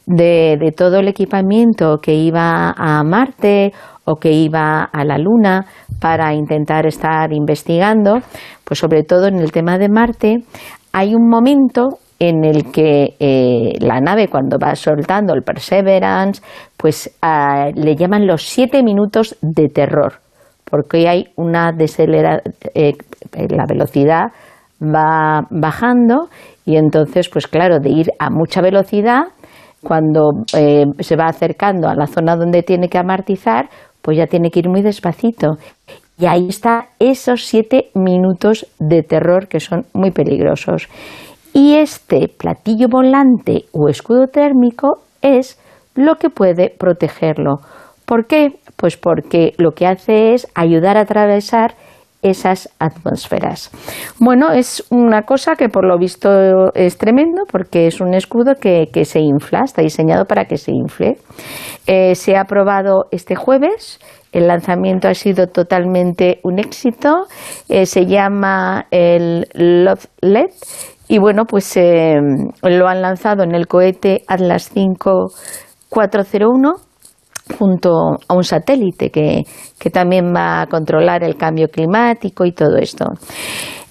de, todo el equipamiento que iba a Marte o que iba a la Luna para intentar estar investigando, pues sobre todo en el tema de Marte, hay un momento en el que eh, la nave cuando va soltando el Perseverance, pues ah, le llaman los siete minutos de terror, porque hay una deceleración, eh, la velocidad va bajando y entonces, pues claro, de ir a mucha velocidad, cuando eh, se va acercando a la zona donde tiene que amortizar, pues ya tiene que ir muy despacito. Y ahí está esos siete minutos de terror que son muy peligrosos. Y este platillo volante o escudo térmico es lo que puede protegerlo. ¿Por qué? Pues porque lo que hace es ayudar a atravesar esas atmósferas. Bueno, es una cosa que por lo visto es tremendo porque es un escudo que, se infla, está diseñado para que se infle. Eh, se ha probado este jueves, el lanzamiento ha sido totalmente un éxito, eh, se llama el Love LED y bueno, pues eh, lo han lanzado en el cohete Atlas 5401 junto a un satélite que, también va a controlar el cambio climático y todo esto.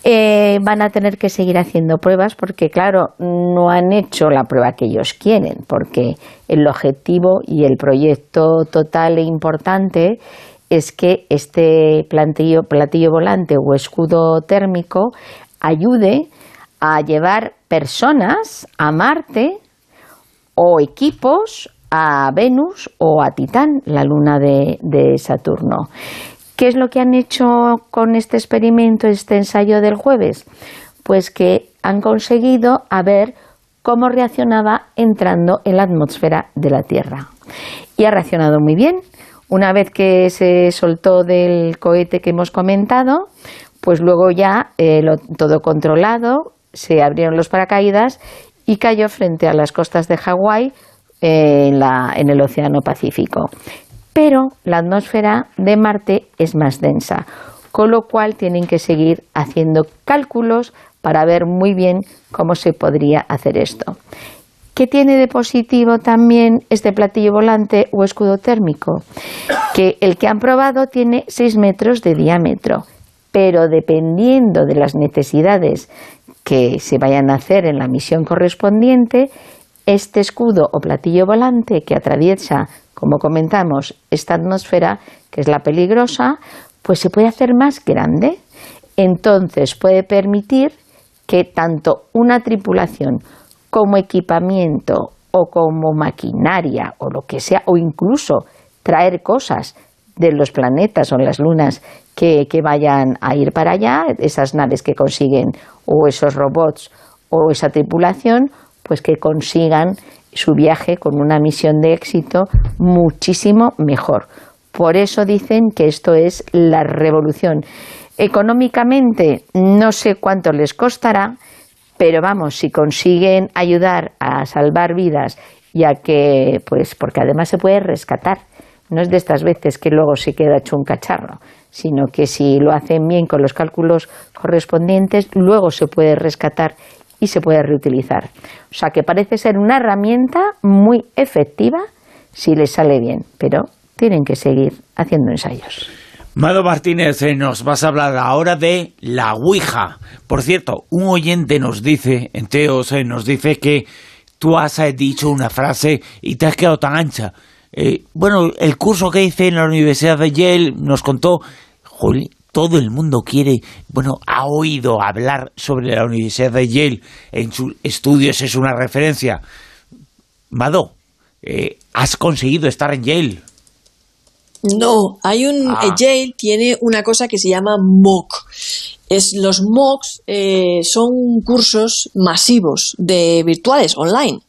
Eh, van a tener que seguir haciendo pruebas porque, claro, no han hecho la prueba que ellos quieren, porque el objetivo y el proyecto total e importante es que este platillo, platillo volante o escudo térmico ayude a llevar personas a Marte o equipos a Venus o a Titán, la luna de, Saturno. ¿Qué es lo que han hecho con este experimento, este ensayo del jueves? Pues que han conseguido a ver cómo reaccionaba entrando en la atmósfera de la Tierra. Y ha reaccionado muy bien. Una vez que se soltó del cohete que hemos comentado, pues luego ya eh, todo controlado, se abrieron los paracaídas y cayó frente a las costas de Hawái en, la, en el Océano Pacífico. Pero la atmósfera de Marte es más densa. con lo cual tienen que seguir haciendo cálculos para ver muy bien cómo se podría hacer esto. ¿Qué tiene de positivo también este platillo volante o escudo térmico? Que el que han probado tiene 6 metros de diámetro, pero dependiendo de las necesidades que se vayan a hacer en la misión correspondiente, este escudo o platillo volante que atraviesa, como comentamos, esta atmósfera, que es la peligrosa, pues se puede hacer más grande. Entonces puede permitir que tanto una tripulación como equipamiento o como maquinaria o lo que sea, o incluso traer cosas de los planetas o las lunas que, que, vayan a ir para allá, esas naves que consiguen, o esos robots, o esa tripulación, pues que consigan su viaje con una misión de éxito muchísimo mejor. Por eso dicen que esto es la revolución. Económicamente no sé cuánto les costará, pero vamos, si consiguen ayudar a salvar vidas y a que, pues, porque además se puede rescatar. No es de estas veces que luego se queda hecho un cacharro, sino que si lo hacen bien con los cálculos correspondientes, luego se puede rescatar y se puede reutilizar. O sea que parece ser una herramienta muy efectiva si les sale bien, pero tienen que seguir haciendo ensayos. Mado Martínez, eh, nos vas a hablar ahora de la Ouija. Por cierto, un oyente nos dice, en Teos, eh, nos dice que tú has eh, dicho una frase y te has quedado tan ancha. bueno, el curso que hice en la Universidad de Yale nos contó, Juli, todo el mundo quiere, bueno, ha oído hablar sobre la Universidad de Yale, en sus estudios es una referencia. Mado, has conseguido estar en Yale. No, hay un Ah. Yale tiene una cosa que se llama MOOC. Es los MOOCs eh, son cursos masivos de virtuales online.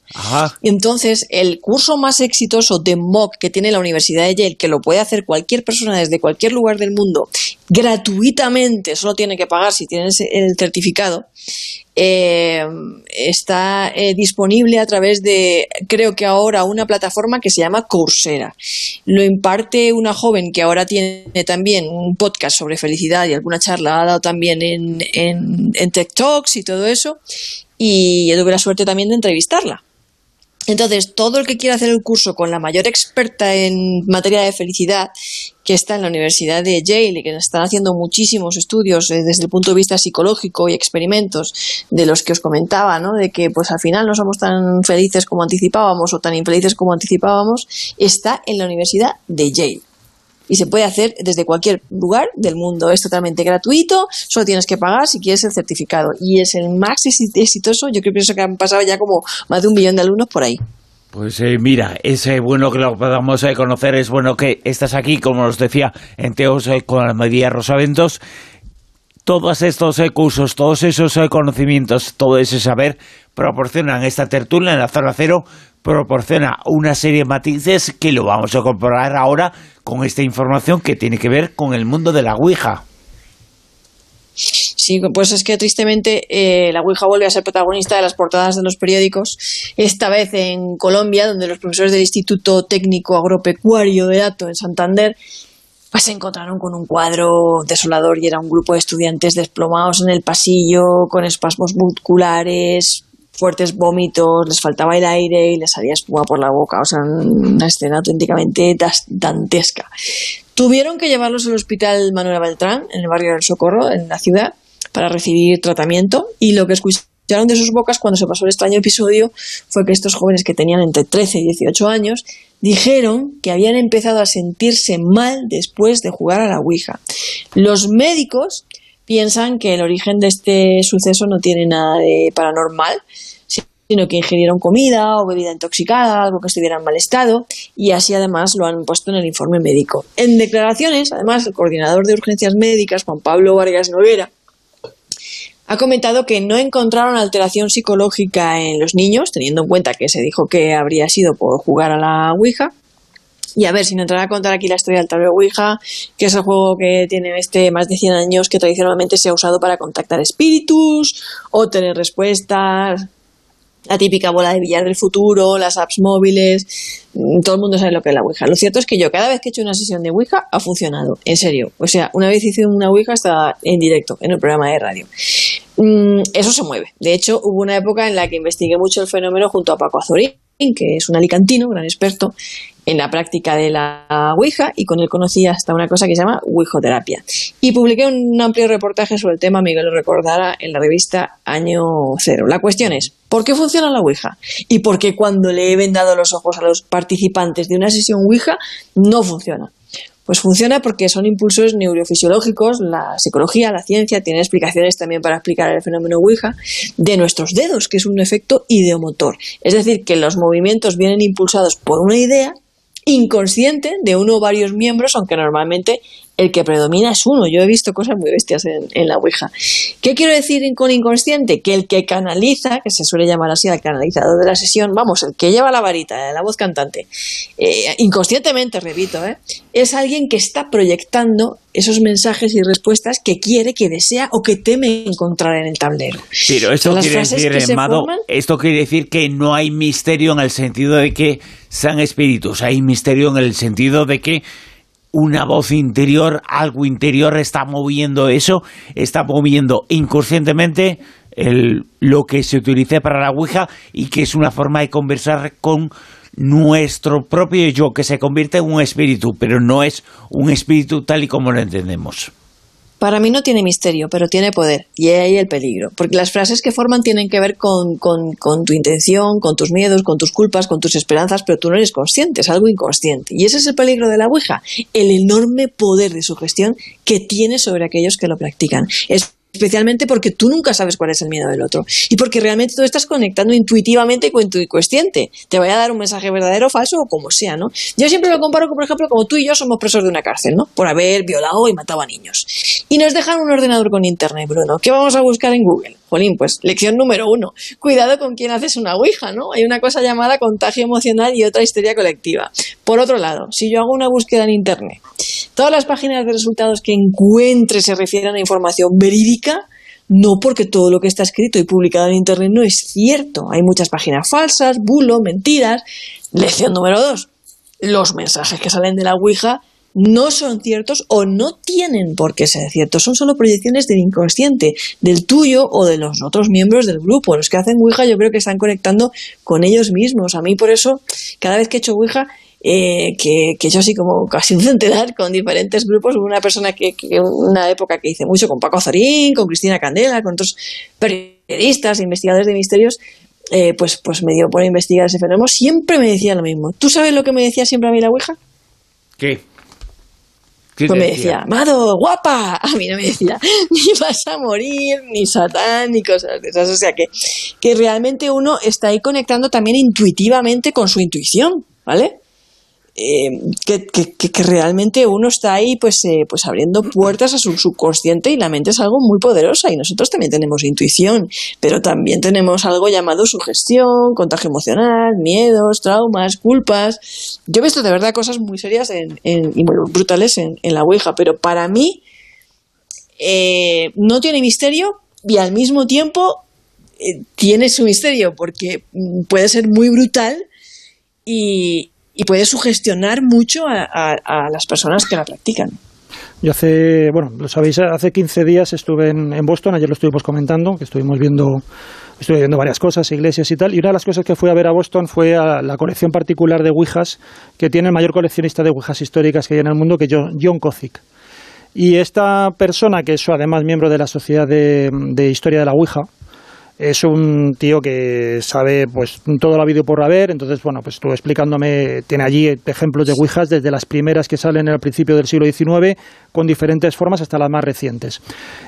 Entonces, el curso más exitoso de MOOC que tiene la Universidad de Yale, que lo puede hacer cualquier persona desde cualquier lugar del mundo, gratuitamente, solo tiene que pagar si tienes el certificado, eh, está eh, disponible a través de, creo que ahora, una plataforma que se llama Coursera. Lo imparte una joven que ahora tiene también un podcast sobre felicidad y alguna charla ha dado también en, en, en Tech Talks y todo eso. Y yo tuve la suerte también de entrevistarla. Entonces, todo el que quiera hacer el curso con la mayor experta en materia de felicidad, que está en la Universidad de Yale y que están haciendo muchísimos estudios eh, desde el punto de vista psicológico y experimentos de los que os comentaba, ¿no? de que pues al final no somos tan felices como anticipábamos o tan infelices como anticipábamos, está en la Universidad de Yale y se puede hacer desde cualquier lugar del mundo. Es totalmente gratuito, solo tienes que pagar si quieres el certificado. Y es el más exitoso, yo creo que han pasado ya como más de un millón de alumnos por ahí. Pues eh, mira, es eh, bueno que lo podamos eh, conocer, es bueno que estás aquí, como os decía, en Teos con la Rosaventos. Todos estos cursos, todos esos conocimientos, todo ese saber proporcionan esta tertulia en la zona cero, proporciona una serie de matices que lo vamos a comparar ahora con esta información que tiene que ver con el mundo de la Ouija. Sí, pues es que tristemente eh, la Ouija vuelve a ser protagonista de las portadas de los periódicos, esta vez en Colombia, donde los profesores del Instituto Técnico Agropecuario de Dato en Santander pues se encontraron con un cuadro desolador y era un grupo de estudiantes desplomados en el pasillo, con espasmos musculares, fuertes vómitos, les faltaba el aire y les salía espuma por la boca. O sea, una escena auténticamente dantesca. Tuvieron que llevarlos al hospital Manuel Beltrán, en el barrio del Socorro, en la ciudad, para recibir tratamiento. Y lo que escucharon de sus bocas cuando se pasó el extraño episodio fue que estos jóvenes que tenían entre 13 y 18 años dijeron que habían empezado a sentirse mal después de jugar a la Ouija. Los médicos piensan que el origen de este suceso no tiene nada de paranormal, sino que ingirieron comida o bebida intoxicada, algo que estuviera en mal estado, y así además lo han puesto en el informe médico. En declaraciones, además, el coordinador de urgencias médicas, Juan Pablo Vargas Noguera, ha comentado que no encontraron alteración psicológica en los niños, teniendo en cuenta que se dijo que habría sido por jugar a la Ouija. Y a ver, sin entrar a contar aquí la historia del tablero Ouija, que es el juego que tiene este más de 100 años, que tradicionalmente se ha usado para contactar espíritus o tener respuestas. la típica bola de billar del futuro, las apps móviles, mm, todo el mundo sabe lo que es la Ouija. Lo cierto es que yo cada vez que he hecho una sesión de Ouija ha funcionado, en serio. O sea, una vez hice una Ouija hasta en directo, en el programa de radio. Mm, eso se mueve. De hecho, hubo una época en la que investigué mucho el fenómeno junto a Paco Azorín, que es un alicantino, gran experto en la práctica de la Ouija y con él conocí hasta una cosa que se llama Ouijoterapia. Y publiqué un amplio reportaje sobre el tema, Miguel lo recordará, en la revista Año Cero. La cuestión es, ¿por qué funciona la Ouija? Y por qué cuando le he vendado los ojos a los participantes de una sesión Ouija no funciona. Pues funciona porque son impulsos neurofisiológicos, la psicología, la ciencia, tiene explicaciones también para explicar el fenómeno Ouija, de nuestros dedos, que es un efecto ideomotor. Es decir, que los movimientos vienen impulsados por una idea inconsciente de uno o varios miembros, aunque normalmente el que predomina es uno. Yo he visto cosas muy bestias en, la Ouija. ¿Qué quiero decir con inconsciente? Que el que canaliza, que se suele llamar así al canalizador de la sesión, vamos, el que lleva la varita, la voz cantante, eh, inconscientemente, repito, eh, es alguien que está proyectando esos mensajes y respuestas que quiere, que desea o que teme encontrar en el tablero. Pero esto quiere decir, esto quiere decir que no hay misterio en el sentido de que sean espíritus, hay misterio en el sentido de que una voz interior, algo interior está moviendo eso, está moviendo inconscientemente lo que se utilice para la Ouija y que es una forma de conversar con nuestro propio yo, que se convierte en un espíritu, pero no es un espíritu tal y como lo entendemos. Para mí no tiene misterio, pero tiene poder. Y ahí el peligro. Porque las frases que forman tienen que ver con, tu intención, con tus miedos, con tus culpas, con tus esperanzas, pero tú no eres consciente, es algo inconsciente. Y ese es el peligro de la Ouija, el enorme poder de su gestión que tiene sobre aquellos que lo practican. Especialmente porque tú nunca sabes cuál es el miedo del otro y porque realmente tú estás conectando intuitivamente con tu inconsciente. Te vaya a dar un mensaje verdadero o falso o como sea, ¿no? Yo siempre lo comparo, por ejemplo, como tú y yo somos presos de una cárcel, ¿no? Por haber violado y matado a niños. Y nos dejan un ordenador con internet, Bruno. ¿Qué vamos a buscar en Google? Jolín, pues lección número uno. Cuidado con quién haces una ouija, ¿no? Hay una cosa llamada contagio emocional y otra histeria colectiva. Por otro lado, si yo hago una búsqueda en internet, todas las páginas de resultados que encuentre se refieren a información verídica, no porque todo lo que está escrito y publicado en Internet no es cierto. Hay muchas páginas falsas, bulo, mentiras. Lección número dos. Los mensajes que salen de la Ouija no son ciertos o no tienen por qué ser ciertos. Son solo proyecciones del inconsciente, del tuyo o de los otros miembros del grupo. Los que hacen Ouija yo creo que están conectando con ellos mismos. A mí por eso, cada vez que he hecho Ouija, eh, que, que yo así como casi [LAUGHS] un centenar con diferentes grupos. Hubo una persona que, que, una época que hice mucho con Paco Zorín, con Cristina Candela, con otros periodistas, investigadores de misterios, eh, pues, pues me dio por investigar ese fenómeno. Siempre me decía lo mismo. ¿Tú sabes lo que me decía siempre a mí la Ouija? ¿Qué? pues me decía, Amado, guapa. [LAUGHS] A mí no me decía, [LAUGHS] ni vas a morir, ni satán, ni cosas de esas. O sea que, que realmente uno está ahí conectando también intuitivamente con su intuición, ¿vale? Eh, que, realmente uno está ahí pues, eh, pues abriendo puertas a su subconsciente y la mente es algo muy poderosa y nosotros también tenemos intuición, pero también tenemos algo llamado sugestión, contagio emocional, miedos, traumas, culpas. Yo he visto de verdad cosas muy serias en, y muy brutales en, la Ouija, pero para mí eh, no tiene misterio y al mismo tiempo tiene su misterio porque mm, puede ser muy brutal y, y puede sugestionar mucho a, las personas que la practican. Yo hace, bueno, lo sabéis, hace 15 días estuve en, Boston, ayer lo estuvimos comentando, que estuvimos viendo, estuve viendo varias cosas, iglesias y tal, y una de las cosas que fui a ver a Boston fue a la colección particular de Ouijas, que tiene el mayor coleccionista de Ouijas históricas que hay en el mundo, que es John Kozik. Y esta persona, que es además miembro de la Sociedad de, de Historia de la Ouija, es un tío que sabe pues todo lo habido por haber, entonces bueno, pues estuvo explicándome, tiene allí ejemplos de Ouijas desde las primeras que salen al principio del siglo XIX con diferentes formas hasta las más recientes.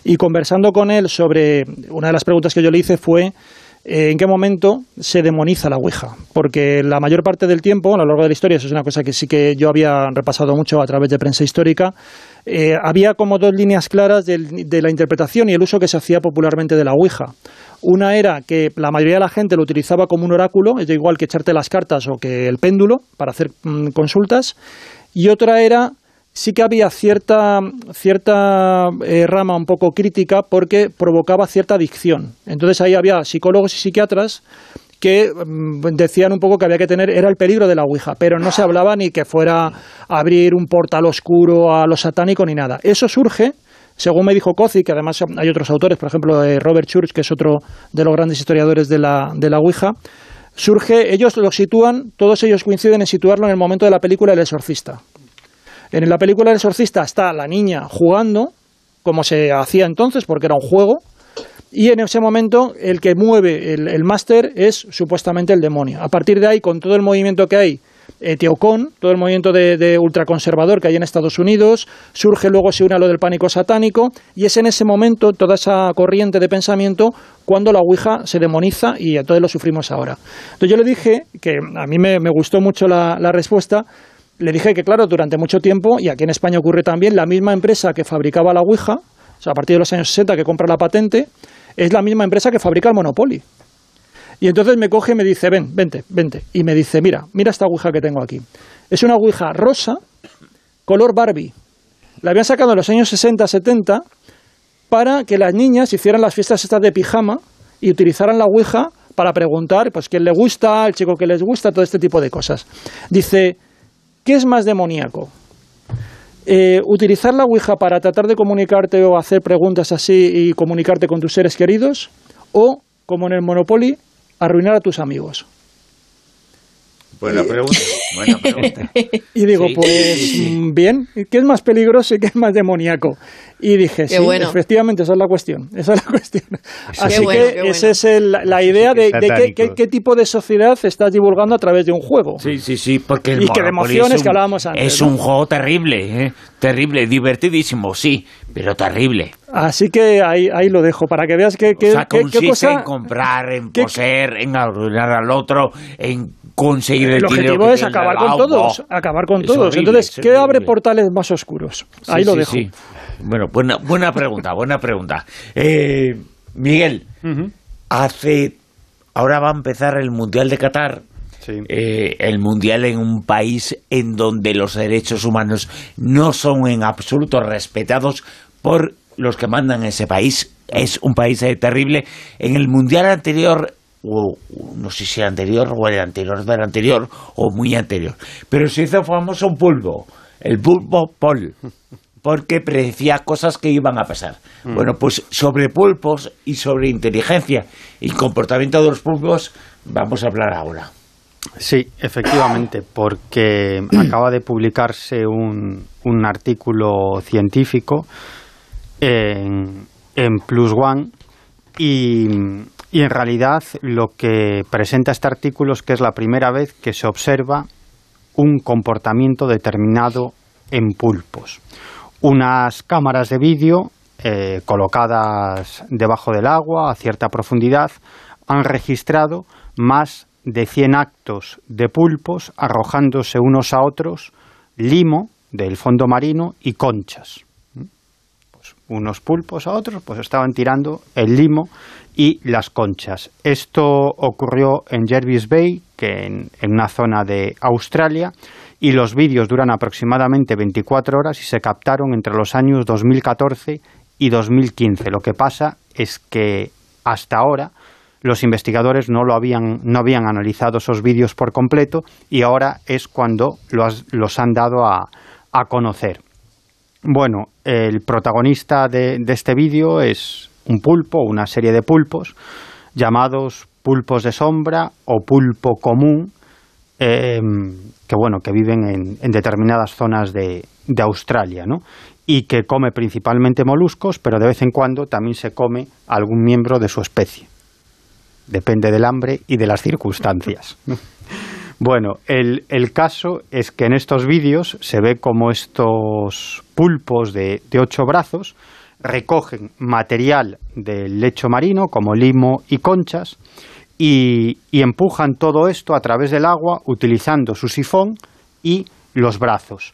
Y conversando con él sobre una de las preguntas que yo le hice fue eh, ¿En qué momento se demoniza la Ouija? Porque la mayor parte del tiempo, a lo largo de la historia, eso es una cosa que sí que yo había repasado mucho a través de prensa histórica, eh, había como dos líneas claras de, de, la interpretación y el uso que se hacía popularmente de la Ouija. Una era que la mayoría de la gente lo utilizaba como un oráculo, es igual que echarte las cartas o que el péndulo para hacer mm, consultas. Y otra era sí que había cierta, cierta eh, rama un poco crítica porque provocaba cierta adicción. Entonces ahí había psicólogos y psiquiatras que mm, decían un poco que había que tener, era el peligro de la Ouija, pero no se hablaba ni que fuera abrir un portal oscuro a lo satánico ni nada. Eso surge, según me dijo Cozy, que además hay otros autores, por ejemplo eh, Robert Church, que es otro de los grandes historiadores de la, de la Ouija, surge, ellos lo sitúan, todos ellos coinciden en situarlo en el momento de la película El Exorcista. En la película El Exorcista está la niña jugando, como se hacía entonces, porque era un juego, y en ese momento el que mueve el, máster es supuestamente el demonio. A partir de ahí, con todo el movimiento que hay, eh, Teocón, todo el movimiento de, ultraconservador que hay en Estados Unidos, surge luego, se une a lo del pánico satánico, y es en ese momento, toda esa corriente de pensamiento, cuando la Ouija se demoniza y todos lo sufrimos ahora. Entonces yo le dije, que a mí me, gustó mucho la, la respuesta, le dije que, claro, durante mucho tiempo, y aquí en España ocurre también, la misma empresa que fabricaba la Ouija, o sea, a partir de los años 60 que compra la patente, es la misma empresa que fabrica el Monopoly. Y entonces me coge y me dice, ven, vente, vente. Y me dice, mira, mira esta ouija que tengo aquí. Es una ouija rosa, color Barbie. La habían sacado en los años 60, 70 para que las niñas hicieran las fiestas estas de pijama y utilizaran la ouija para preguntar, pues, quién le gusta, el chico que les gusta, todo este tipo de cosas. Dice, ¿qué es más demoníaco? Eh, utilizar la Ouija para tratar de comunicarte o hacer preguntas así y comunicarte con tus seres queridos, o, como en el Monopoly, arruinar a tus amigos. Buena pregunta, buena pregunta. [LAUGHS] y digo, pues bien, ¿qué es más peligroso y qué es más demoníaco? Y dije, sí, efectivamente, esa es la cuestión. Esa es la [LAUGHS] cuestión. Así que esa es la idea de, qué, tipo de sociedad estás divulgando a través de un juego. Sí, sí, sí, porque el y que de emociones que hablábamos antes. Es un juego terrible, ¿eh? terrible, divertidísimo, sí, pero terrible. Así que ahí, ahí lo dejo, para que veas que, o sea, consiste cosa... en comprar, en poseer, en arruinar al otro, en conseguir el, el objetivo es acabar con todos, acabar con todos. Entonces, ¿qué abre portales más oscuros? Ahí lo dejo. Bueno, buena, buena pregunta, buena pregunta. Eh, Miguel, hace. Ahora va a empezar el Mundial de Qatar. Eh, el mundial en un país en donde los derechos humanos no son en absoluto respetados por los que mandan ese país. Es un país eh, terrible. En el mundial anterior o no sé si el anterior o el anterior del anterior o muy anterior, pero se hizo famoso un pulpo, el pulpo Paul porque predecía cosas que iban a pasar. Mm. Bueno, pues sobre pulpos y sobre inteligencia y comportamiento de los pulpos vamos a hablar ahora. Sí, efectivamente, porque acaba de publicarse un, un artículo científico en, en Plus One y, y en realidad lo que presenta este artículo es que es la primera vez que se observa un comportamiento determinado en pulpos unas cámaras de vídeo eh, colocadas debajo del agua a cierta profundidad han registrado más de 100 actos de pulpos arrojándose unos a otros limo del fondo marino y conchas. Unos pulpos a otros pues estaban tirando el limo y las conchas. Esto ocurrió en Jervis Bay, que en una zona de Australia, y los vídeos duran aproximadamente 24 horas y se captaron entre los años 2014 y 2015. Lo que pasa es que hasta ahora los investigadores no lo habían no habían analizado esos vídeos por completo y ahora es cuando los, han dado a, conocer. Bueno, el protagonista de, este vídeo es un pulpo, una serie de pulpos llamados pulpos de sombra o pulpo común, Em, que bueno, que viven en, determinadas zonas de, Australia, ¿no? y que come principalmente moluscos, pero de vez en cuando también se come algún miembro de su especie. Depende del hambre y de las circunstancias. Bueno, el, el, caso es que en estos vídeos se ve como estos pulpos de, de, ocho brazos recogen material del lecho marino, como limo y conchas, y, empujan todo esto a través del agua utilizando su sifón y los brazos.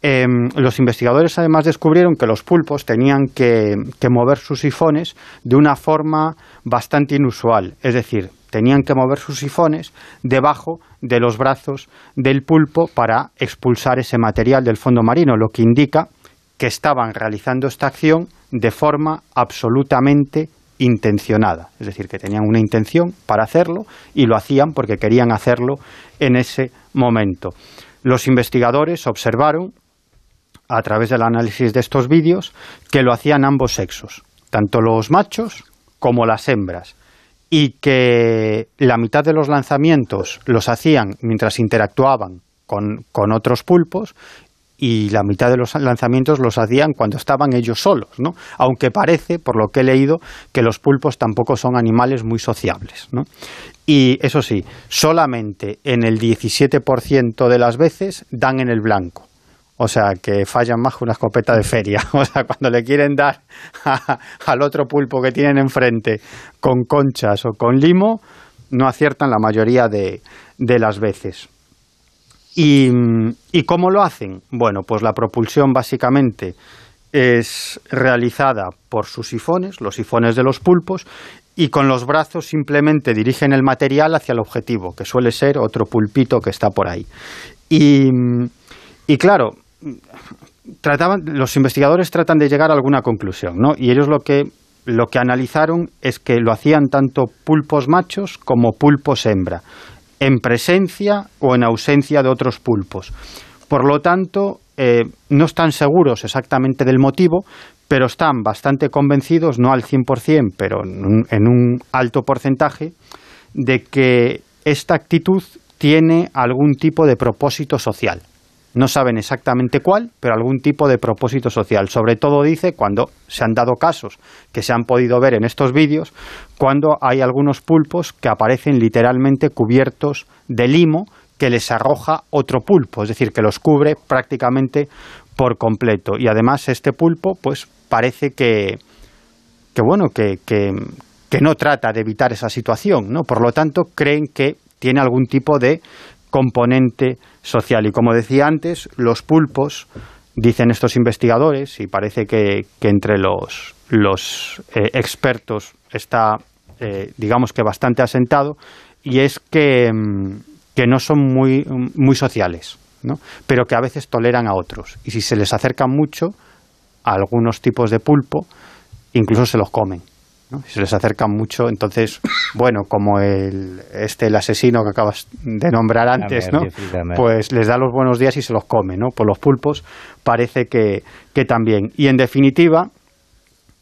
Em, los investigadores además descubrieron que los pulpos tenían que, mover sus sifones de una forma bastante inusual, es decir, tenían que mover sus sifones debajo de los brazos del pulpo para expulsar ese material del fondo marino, lo que indica que estaban realizando esta acción de forma absolutamente intencionada, es decir, que tenían una intención para hacerlo y lo hacían porque querían hacerlo en ese momento. Los investigadores observaron, a través del análisis de estos vídeos, que lo hacían ambos sexos, tanto los machos como las hembras, y que la mitad de los lanzamientos los hacían mientras interactuaban con, con otros pulpos y la mitad de los lanzamientos los hacían cuando estaban ellos solos, ¿no? Aunque parece, por lo que he leído, que los pulpos tampoco son animales muy sociables, ¿no? Y eso sí, solamente en el 17% de las veces dan en el blanco. O sea, que fallan más que una escopeta de feria. [LAUGHS] O sea, cuando le quieren dar al otro pulpo que tienen enfrente con conchas o con limo, no aciertan la mayoría de, de las veces. ¿Y, cómo lo hacen? Bueno, pues la propulsión básicamente es realizada por sus sifones, los sifones de los pulpos, y con los brazos simplemente dirigen el material hacia el objetivo, que suele ser otro pulpito que está por ahí. Y, y claro, trataban, los investigadores tratan de llegar a alguna conclusión, ¿no? Y ellos lo que, lo que analizaron es que lo hacían tanto pulpos machos como pulpos hembra en presencia o en ausencia de otros pulpos. Por lo tanto, eh, no están seguros exactamente del motivo, pero están bastante convencidos, no al 100%, pero en un alto porcentaje, de que esta actitud tiene algún tipo de propósito social. No saben exactamente cuál, pero algún tipo de propósito social. Sobre todo dice cuando se han dado casos que se han podido ver en estos vídeos, cuando hay algunos pulpos que aparecen literalmente cubiertos de limo que les arroja otro pulpo, es decir, que los cubre prácticamente por completo. Y además este pulpo, pues parece que, que bueno, que, que, que no trata de evitar esa situación, ¿no? Por lo tanto, creen que tiene algún tipo de componente social. Y como decía antes, los pulpos, dicen estos investigadores, y parece que, entre los, los eh, expertos está, eh, digamos que bastante asentado, y es que, mm, que no son muy, muy sociales, ¿no? pero que a veces toleran a otros. Y si se les acercan mucho a algunos tipos de pulpo, incluso se los comen. Si se les acercan mucho, entonces, [COUGHS] bueno, como el, este, el asesino que acabas de nombrar antes, ¿no? Pues les da los buenos días y se los come, ¿no? Por los pulpos parece que, que también. Y en definitiva,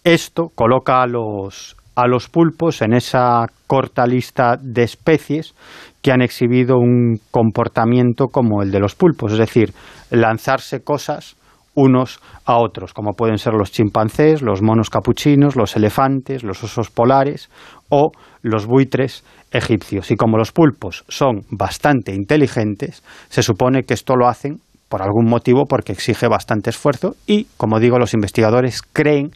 esto coloca a los, a los pulpos en esa corta lista de especies que han exhibido un comportamiento como el de los pulpos, es decir, lanzarse cosas unos a otros, como pueden ser los chimpancés, los monos capuchinos, los elefantes, los osos polares o los buitres egipcios. Y como los pulpos son bastante inteligentes, se supone que esto lo hacen por algún motivo porque exige bastante esfuerzo y, como digo, los investigadores creen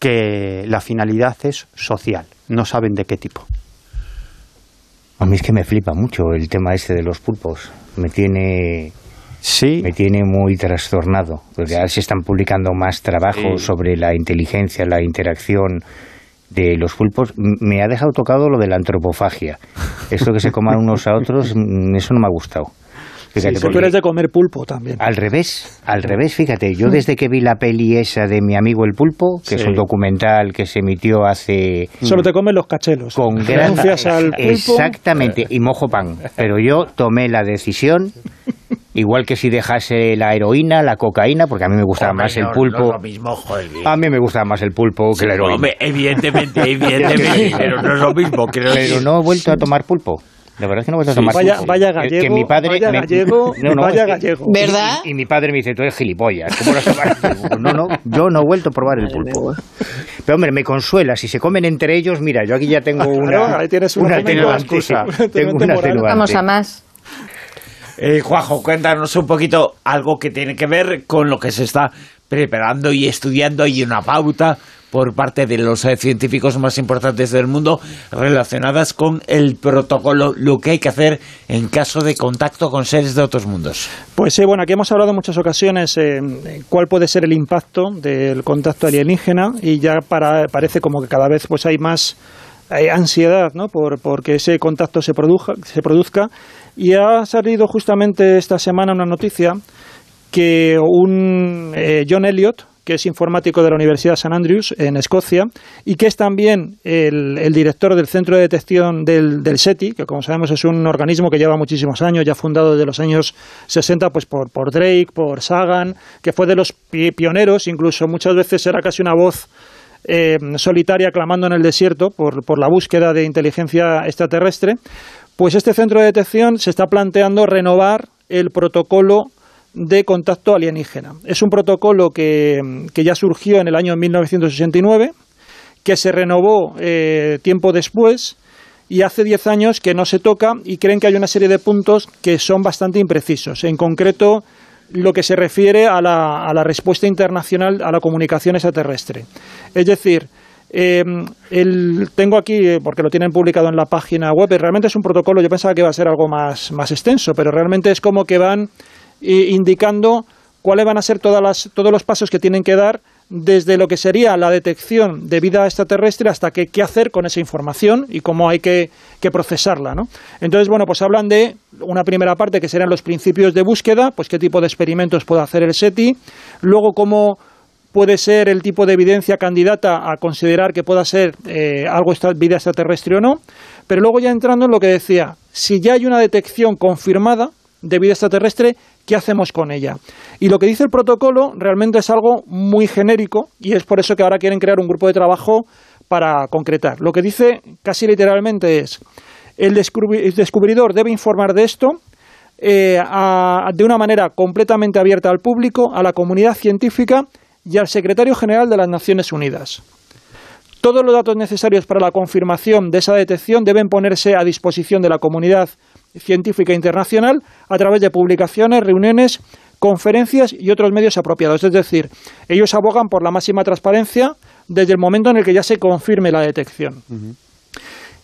que la finalidad es social, no saben de qué tipo. A mí es que me flipa mucho el tema este de los pulpos. Me tiene Sí. Me tiene muy trastornado, porque ahora se están publicando más trabajos sobre la inteligencia, la interacción de los pulpos. Me ha dejado tocado lo de la antropofagia. Esto que se coman [LAUGHS] unos a otros, eso no me ha gustado. Fíjate, tú eres de comer pulpo también. Al revés, al revés, fíjate, yo desde que vi la peli esa de mi amigo el pulpo, que es un documental que se emitió hace... Solo te comen los cachelos. Con [LAUGHS] gracias al pulpo. Exactamente, y mojo pan. Pero yo tomé la decisión Igual que si dejase la heroína, la cocaína, porque a mí me gustaba más el pulpo. lo mismo, joder. A mí me gustaba más el pulpo que la heroína. evidentemente, evidentemente, [LAUGHS] pero no es lo mismo. Creo pero no he vuelto a tomar pulpo. La verdad es que no he vuelto a tomar vaya, pulpo. Vaya gallego, que mi padre vaya gallego, [LAUGHS] no, no, vaya gallego. ¿Verdad? Y, mi padre me dice, tú eres gilipollas, ¿cómo no [LAUGHS] No, no, yo no he vuelto a probar el pulpo. Pero hombre, me consuela, si se comen entre ellos, mira, yo aquí ya tengo una, claro, ahí tienes una, una excusa. Tengo una Vamos a más. Eh, Juanjo, cuéntanos un poquito algo que tiene que ver con lo que se está preparando y estudiando y una pauta por parte de los eh, científicos más importantes del mundo relacionadas con el protocolo, lo que hay que hacer en caso de contacto con seres de otros mundos. Pues sí, bueno, aquí hemos hablado en muchas ocasiones eh, cuál puede ser el impacto del contacto alienígena y ya para, parece como que cada vez pues hay más hay ansiedad ¿no? por, por que ese contacto se, produzca, se produzca y ha salido justamente esta semana una noticia que un eh, John Elliot, que es informático de la Universidad de St Andrews en Escocia y que es también el, director del Centro de Detección del, SETI, que como sabemos es un organismo que lleva muchísimos años, ya fundado desde los años 60 pues por, por Drake, por Sagan, que fue de los pioneros, incluso muchas veces era casi una voz eh, solitaria clamando en el desierto por, por la búsqueda de inteligencia extraterrestre, pues este centro de detección se está planteando renovar el protocolo de contacto alienígena. Es un protocolo que, ya surgió en el año 1969, que se renovó eh, tiempo después y hace 10 años que no se toca y creen que hay una serie de puntos que son bastante imprecisos. En concreto, lo que se refiere a la, a la respuesta internacional a la comunicación extraterrestre. Es decir, eh, tengo aquí, eh, porque lo tienen publicado en la página web, realmente es un protocolo, yo pensaba que iba a ser algo más, más extenso, pero realmente es como que van indicando cuáles van a ser todas las, todos los pasos que tienen que dar desde lo que sería la detección de vida extraterrestre hasta que, qué hacer con esa información y cómo hay que, procesarla. ¿no? Entonces, bueno, pues hablan de una primera parte que serían los principios de búsqueda, pues qué tipo de experimentos puede hacer el SETI, luego cómo puede ser el tipo de evidencia candidata a considerar que pueda ser eh, algo esta, vida extraterrestre o no, pero luego ya entrando en lo que decía, si ya hay una detección confirmada de vida extraterrestre, ¿qué hacemos con ella? Y lo que dice el protocolo realmente es algo muy genérico y es por eso que ahora quieren crear un grupo de trabajo para concretar. Lo que dice casi literalmente es, el, descubridor debe informar de esto eh, de una manera completamente abierta al público, a la comunidad científica y al secretario general de las Naciones Unidas. Todos los datos necesarios para la confirmación de esa detección deben ponerse a disposición de la comunidad científica internacional a través de publicaciones, reuniones, conferencias y otros medios apropiados. Es decir, ellos abogan por la máxima transparencia desde el momento en el que ya se confirme la detección.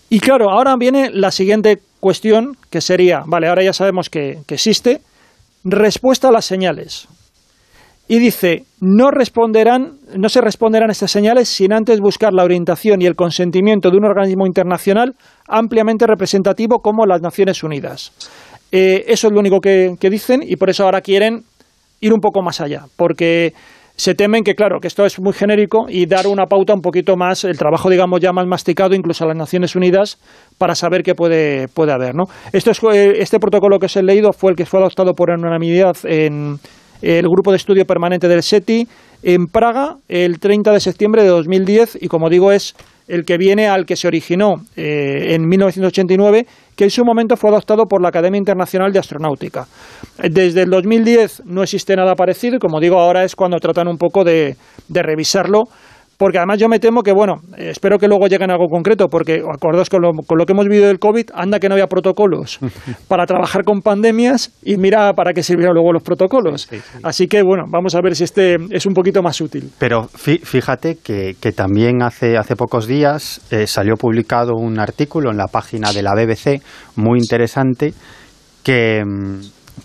Y claro, ahora viene la siguiente cuestión, que sería, vale, ahora ya sabemos que, que existe, respuesta a las señales. Y dice, no responderán, no se responderán estas señales sin antes buscar la orientación y el consentimiento de un organismo internacional ampliamente representativo como las Naciones Unidas. Eh, eso es lo único que, dicen y por eso ahora quieren ir un poco más allá, porque se temen que, claro, que esto es muy genérico y dar una pauta un poquito más, el trabajo, digamos, ya más masticado, incluso a las Naciones Unidas, para saber qué puede, puede haber, ¿no? Esto es, eh, este protocolo que os he leído fue el que fue adoptado por unanimidad en el grupo de estudio permanente del SETI en Praga el 30 de septiembre de 2010 y, como digo, es el que viene al que se originó eh, en 1989, que en su momento fue adoptado por la Academia Internacional de Astronáutica. Desde el 2010 no existe nada parecido y, como digo, ahora es cuando tratan un poco de, de revisarlo porque además yo me temo que, bueno, espero que luego lleguen a algo concreto, porque acordaos con lo, con lo que hemos vivido del COVID, anda que no había protocolos [LAUGHS] para trabajar con pandemias y mira para qué sirvieron luego los protocolos. Así que, bueno, vamos a ver si este es un poquito más útil. Pero fíjate que, que también hace, hace pocos días eh, salió publicado un artículo en la página de la BBC muy interesante que,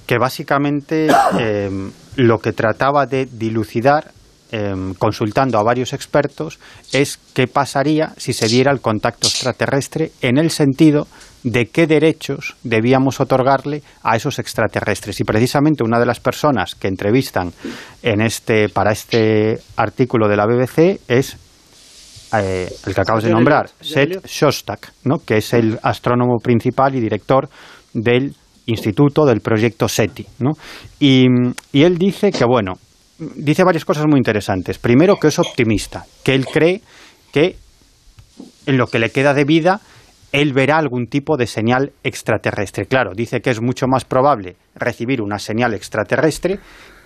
que básicamente eh, lo que trataba de dilucidar Em, consultando a varios expertos es qué pasaría si se diera el contacto extraterrestre en el sentido de qué derechos debíamos otorgarle a esos extraterrestres. Y precisamente una de las personas que entrevistan en este, para este artículo de la BBC es eh, el que acabas de nombrar, Seth Shostak, ¿no? que es el astrónomo principal y director del instituto del proyecto SETI. ¿no? Y, y él dice que, bueno, dice varias cosas muy interesantes. Primero, que es optimista, que él cree que en lo que le queda de vida él verá algún tipo de señal extraterrestre. Claro, dice que es mucho más probable recibir una señal extraterrestre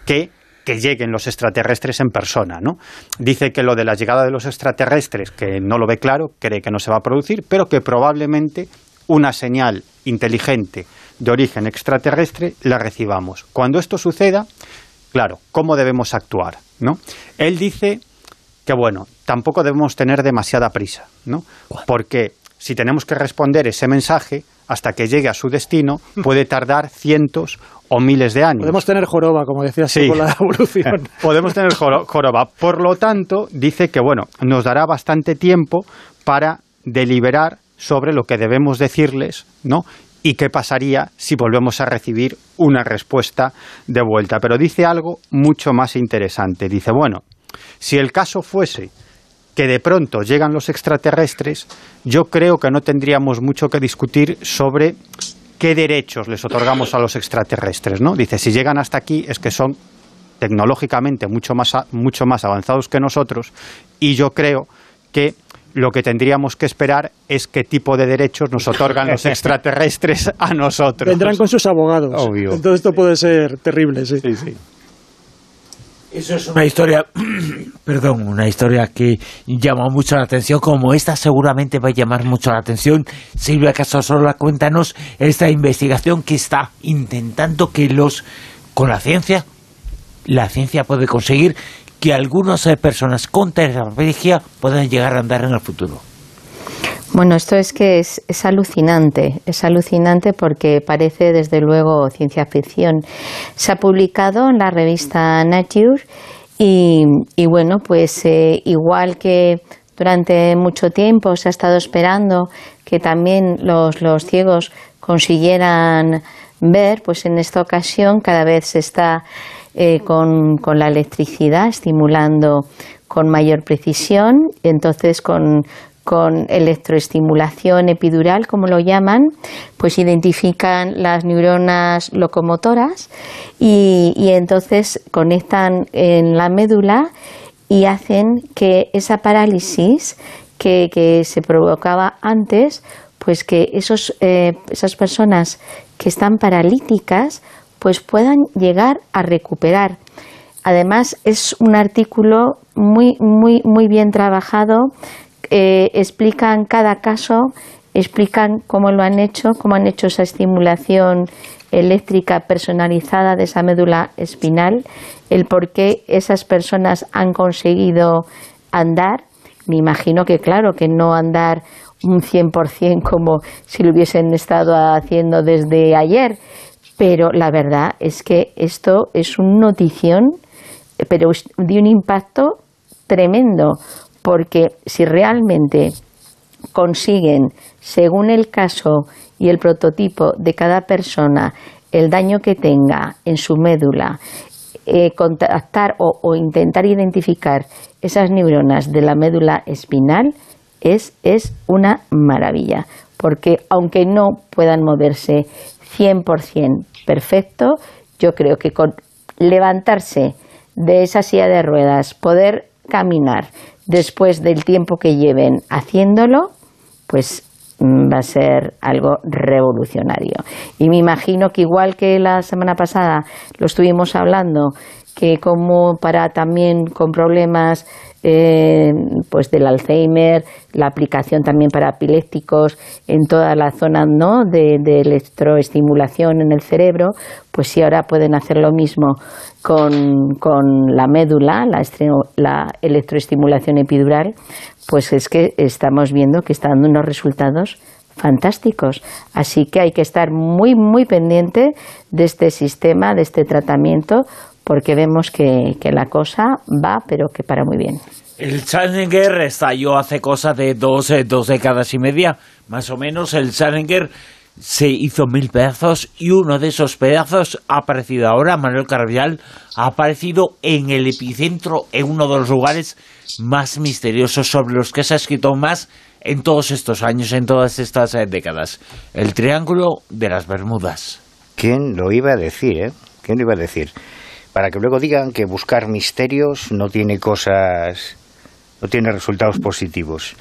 que que lleguen los extraterrestres en persona, ¿no? Dice que lo de la llegada de los extraterrestres, que no lo ve claro, cree que no se va a producir, pero que probablemente una señal inteligente de origen extraterrestre la recibamos. Cuando esto suceda, Claro, ¿cómo debemos actuar? ¿no? Él dice que, bueno, tampoco debemos tener demasiada prisa, ¿no? Porque si tenemos que responder ese mensaje hasta que llegue a su destino, [LAUGHS] puede tardar cientos o miles de años. Podemos tener joroba, como decía sí. con la [LAUGHS] evolución. Podemos tener joroba. Por lo tanto, dice que, bueno, nos dará bastante tiempo para deliberar sobre lo que debemos decirles, ¿no? Y qué pasaría si volvemos a recibir una respuesta de vuelta. Pero dice algo mucho más interesante. Dice, bueno, Si el caso fuese que de pronto llegan los extraterrestres, yo creo que no tendríamos mucho que discutir sobre qué derechos les otorgamos a los extraterrestres, ¿no? Dice, si llegan hasta aquí es que son tecnológicamente mucho más, mucho más avanzados que nosotros y yo creo que lo que tendríamos que esperar es qué tipo de derechos nos otorgan los [LAUGHS] extraterrestres a nosotros. Vendrán con sus abogados. Obvio. Entonces esto puede ser terrible, sí. Sí, sí. Eso es una historia, [CLEARS THROAT] perdón, una historia que llama mucho la atención, como esta seguramente va a llamar mucho la atención. Silvia Casasola, cuéntanos esta investigación que está intentando que los, con la ciencia, la ciencia puede conseguir que algunas eh, personas con tetraplegia puedan llegar a andar en el futuro. Bueno, esto es que es, alucinante, es alucinante porque parece desde luego ciencia ficción. Se ha publicado en la revista Nature y, y bueno, pues eh, igual que durante mucho tiempo se ha estado esperando que también los, los ciegos consiguieran ver, pues en esta ocasión cada vez se está eh, con, con la electricidad estimulando con mayor precisión, entonces con, con electroestimulación epidural, como lo llaman, pues identifican las neuronas locomotoras y, y, entonces conectan en la médula y hacen que esa parálisis que, que se provocaba antes, pues que esos, eh, esas personas que están paralíticas pues puedan llegar a recuperar. Además es un artículo muy muy muy bien trabajado eh, explican cada caso, explican cómo lo han hecho, cómo han hecho esa estimulación eléctrica personalizada de esa médula espinal, el por qué esas personas han conseguido andar. Me imagino que, claro, que no andar un 100% como si lo hubiesen estado haciendo desde ayer, pero la verdad es que esto es una notición, pero de un impacto tremendo, porque si realmente consiguen, según el caso y el prototipo de cada persona, el daño que tenga en su médula, eh, contactar o, o, intentar identificar esas neuronas de la médula espinal, es, es una maravilla. Porque aunque no puedan moverse 100% perfecto, yo creo que con levantarse de esa silla de ruedas, poder caminar, después del tiempo que lleven haciéndolo, pues mm, va a ser algo revolucionario. Y me imagino que igual que la semana pasada lo estuvimos hablando, que como para también con problemas eh, pues del Alzheimer, la aplicación también para epilépticos en toda la zona ¿no? de, electroestimulación en el cerebro, pues si ahora pueden hacer lo mismo con, con la médula, la, la, electroestimulación epidural, pues es que estamos viendo que está dando unos resultados fantásticos. Así que hay que estar muy, muy pendiente de este sistema, de este tratamiento, porque vemos que, que, la cosa va, pero que para muy bien. El Challenger estalló hace cosa de dos, eh, dos décadas y media, más o menos. El Challenger se hizo mil pedazos y uno de esos pedazos ha aparecido ahora, Manuel Carvial, ha aparecido en el epicentro, en uno de los lugares más misteriosos sobre los que se ha escrito más en todos estos años, en todas estas eh, décadas. El Triángulo de las Bermudas. ¿Quién lo iba a decir, eh? ¿Quién lo iba a decir? Para que luego digan que buscar misterios no tiene cosas, no tiene resultados positivos.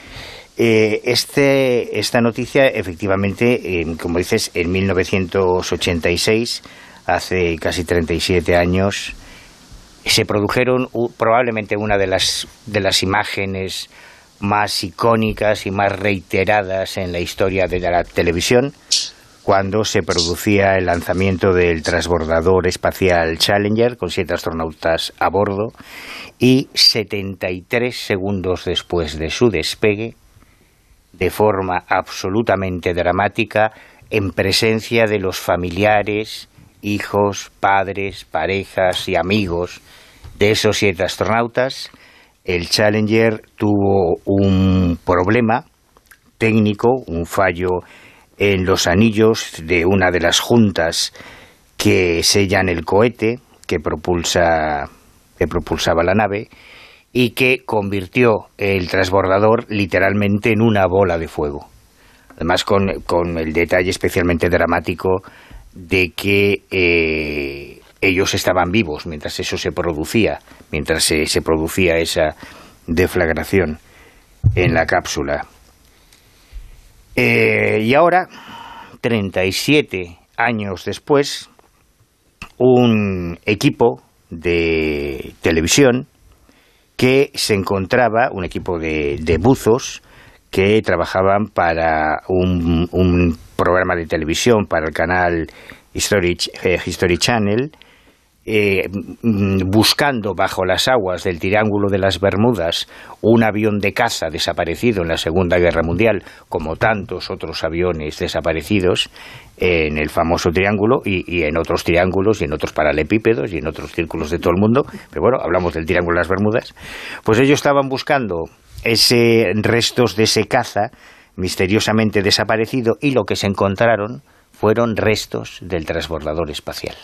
Eh, este, esta noticia, efectivamente, como dices, en 1986, hace casi 37 años, se produjeron probablemente una de las, de las imágenes más icónicas y más reiteradas en la historia de la televisión, cuando se producía el lanzamiento del transbordador espacial Challenger con siete astronautas a bordo y 73 segundos después de su despegue, de forma absolutamente dramática, en presencia de los familiares, hijos, padres, parejas y amigos de esos siete astronautas, el Challenger tuvo un problema técnico, un fallo en los anillos de una de las juntas que sellan el cohete que propulsa que propulsaba la nave y que convirtió el transbordador literalmente en una bola de fuego. Además, con, el detalle especialmente dramático de que eh, ellos estaban vivos mientras eso se producía, mientras se, se producía esa deflagración en la cápsula. Eh, y ahora, 37 años después, un equipo de televisión que se encontraba, un equipo de, buzos que trabajaban para un, programa de televisión, para el canal History, eh, History Channel, eh, mm, buscando bajo las aguas del Triángulo de las Bermudas un avión de caza desaparecido en la Segunda Guerra Mundial, como tantos otros aviones desaparecidos en el famoso triángulo y, en otros triángulos y en otros paralepípedos y en otros círculos de todo el mundo, pero bueno, hablamos del Triángulo de las Bermudas, pues ellos estaban buscando ese restos de ese caza misteriosamente desaparecido y lo que se encontraron fueron restos del transbordador espacial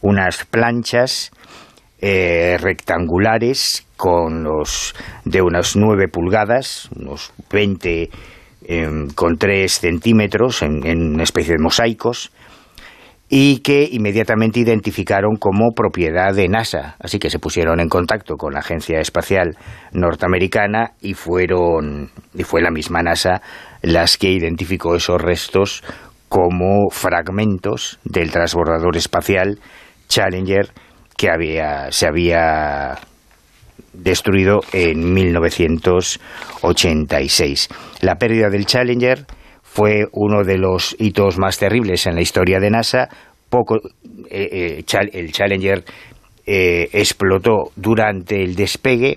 unas planchas eh, rectangulares con los de unas 9 pulgadas, unos 20 em, con 3 centímetros en, en, una especie de mosaicos y que inmediatamente identificaron como propiedad de NASA. Así que se pusieron en contacto con la Agencia Espacial Norteamericana y fueron y fue la misma NASA las que identificó esos restos como fragmentos del transbordador espacial Challenger que había, se había destruido en 1986. La pérdida del Challenger fue uno de los hitos más terribles en la historia de NASA. Poco, eh, eh, el Challenger eh, explotó durante el despegue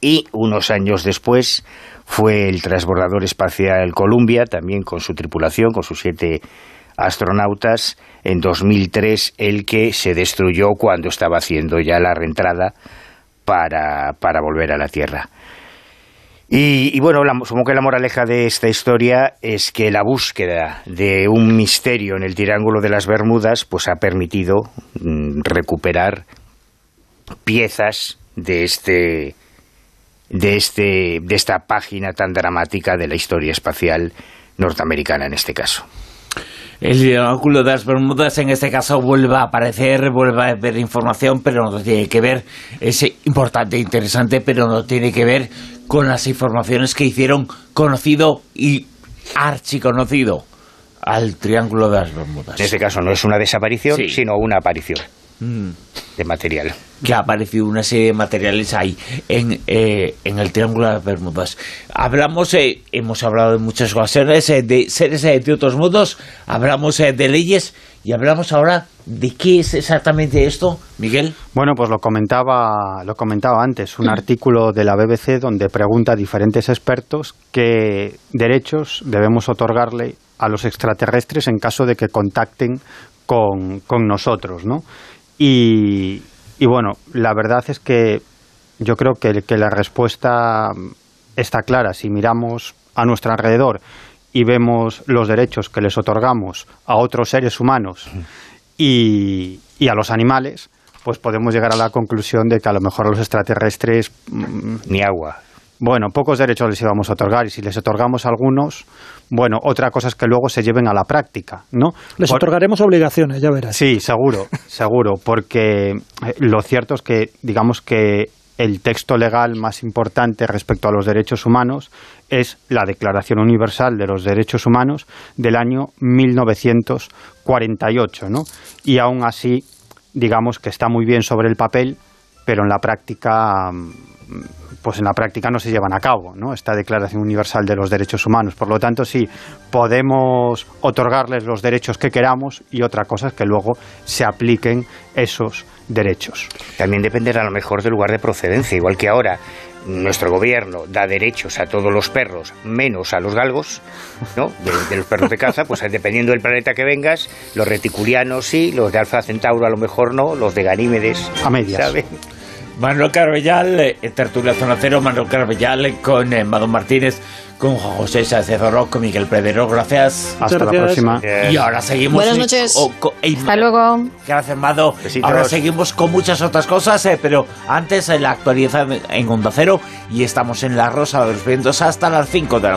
y unos años después fue el transbordador espacial Columbia, también con su tripulación, con sus siete astronautas, en 2003 el que se destruyó cuando estaba haciendo ya la reentrada para, para volver a la Tierra. Y, bueno, supongo que la moraleja de esta historia es que la búsqueda de un misterio en el Triángulo de las Bermudas pues ha permitido mm, recuperar piezas de este de este de esta página tan dramática de la historia espacial norteamericana en este caso. El triángulo de las Bermudas en este caso vuelve a aparecer, vuelve a haber información, pero no tiene que ver, es importante e interesante, pero no tiene que ver con las informaciones que hicieron conocido y archiconocido al Triángulo de las Bermudas. En este caso no es una desaparición, sino una aparición. Mm. de material. Que ha aparecido una serie de materiales ahí, en, eh, en el Triángulo de las Bermudas. Hablamos, eh, hemos hablado de muchas ocasiones, eh, de seres de otros mundos, hablamos de leyes y hablamos ahora de qué es exactamente esto, Miguel. Bueno, pues lo comentaba, lo comentaba antes, un mm. artículo de la BBC donde pregunta a diferentes expertos qué derechos debemos otorgarle a los extraterrestres en caso de que contacten con, con nosotros, ¿no? Y, bueno, la verdad es que yo creo que, que la respuesta está clara. Si miramos a nuestro alrededor y vemos los derechos que les otorgamos a otros seres humanos y, y, a los animales, pues podemos llegar a la conclusión de que a lo mejor a los extraterrestres mm, ni agua bueno, pocos derechos les íbamos a otorgar y si les otorgamos algunos, bueno, otra cosa es que luego se lleven a la práctica, ¿no? Les otorgaremos obligaciones, ya verás. Sí, seguro, [LAUGHS] seguro, porque eh, lo cierto es que, digamos que el texto legal más importante respecto a los derechos humanos es la Declaración Universal de los Derechos Humanos del año 1948, ¿no? Y aún así, digamos que está muy bien sobre el papel, pero en la práctica mm, pues en la práctica no se llevan a cabo, ¿no? Esta Declaración Universal de los Derechos Humanos. Por lo tanto, sí, podemos otorgarles los derechos que queramos y otra cosa es que luego se apliquen esos derechos. También dependerá a lo mejor del lugar de procedencia, igual que ahora nuestro gobierno da derechos a todos los perros, menos a los galgos, ¿no? De, los perros de caza, pues dependiendo del planeta que vengas, los reticulianos sí, los de Alfa Centauro a lo mejor no, los de Ganímedes a medias. Manuel Carbellal, eh, Tertulia Zona Cero, Manuel Carbellal con eh, Madón Martínez, con Juan José Sánchez Orozco, con Miguel Pedrero. Gracias. Hasta la próxima. Y ahora seguimos. Buenas eh, noches. co- e- Hasta luego. Gracias, Mado. Besitos. Ahora seguimos con muchas otras cosas, eh, pero antes en la actualidad en Onda Cero y estamos en La Rosa de los Vientos hasta las 5 de la mañana.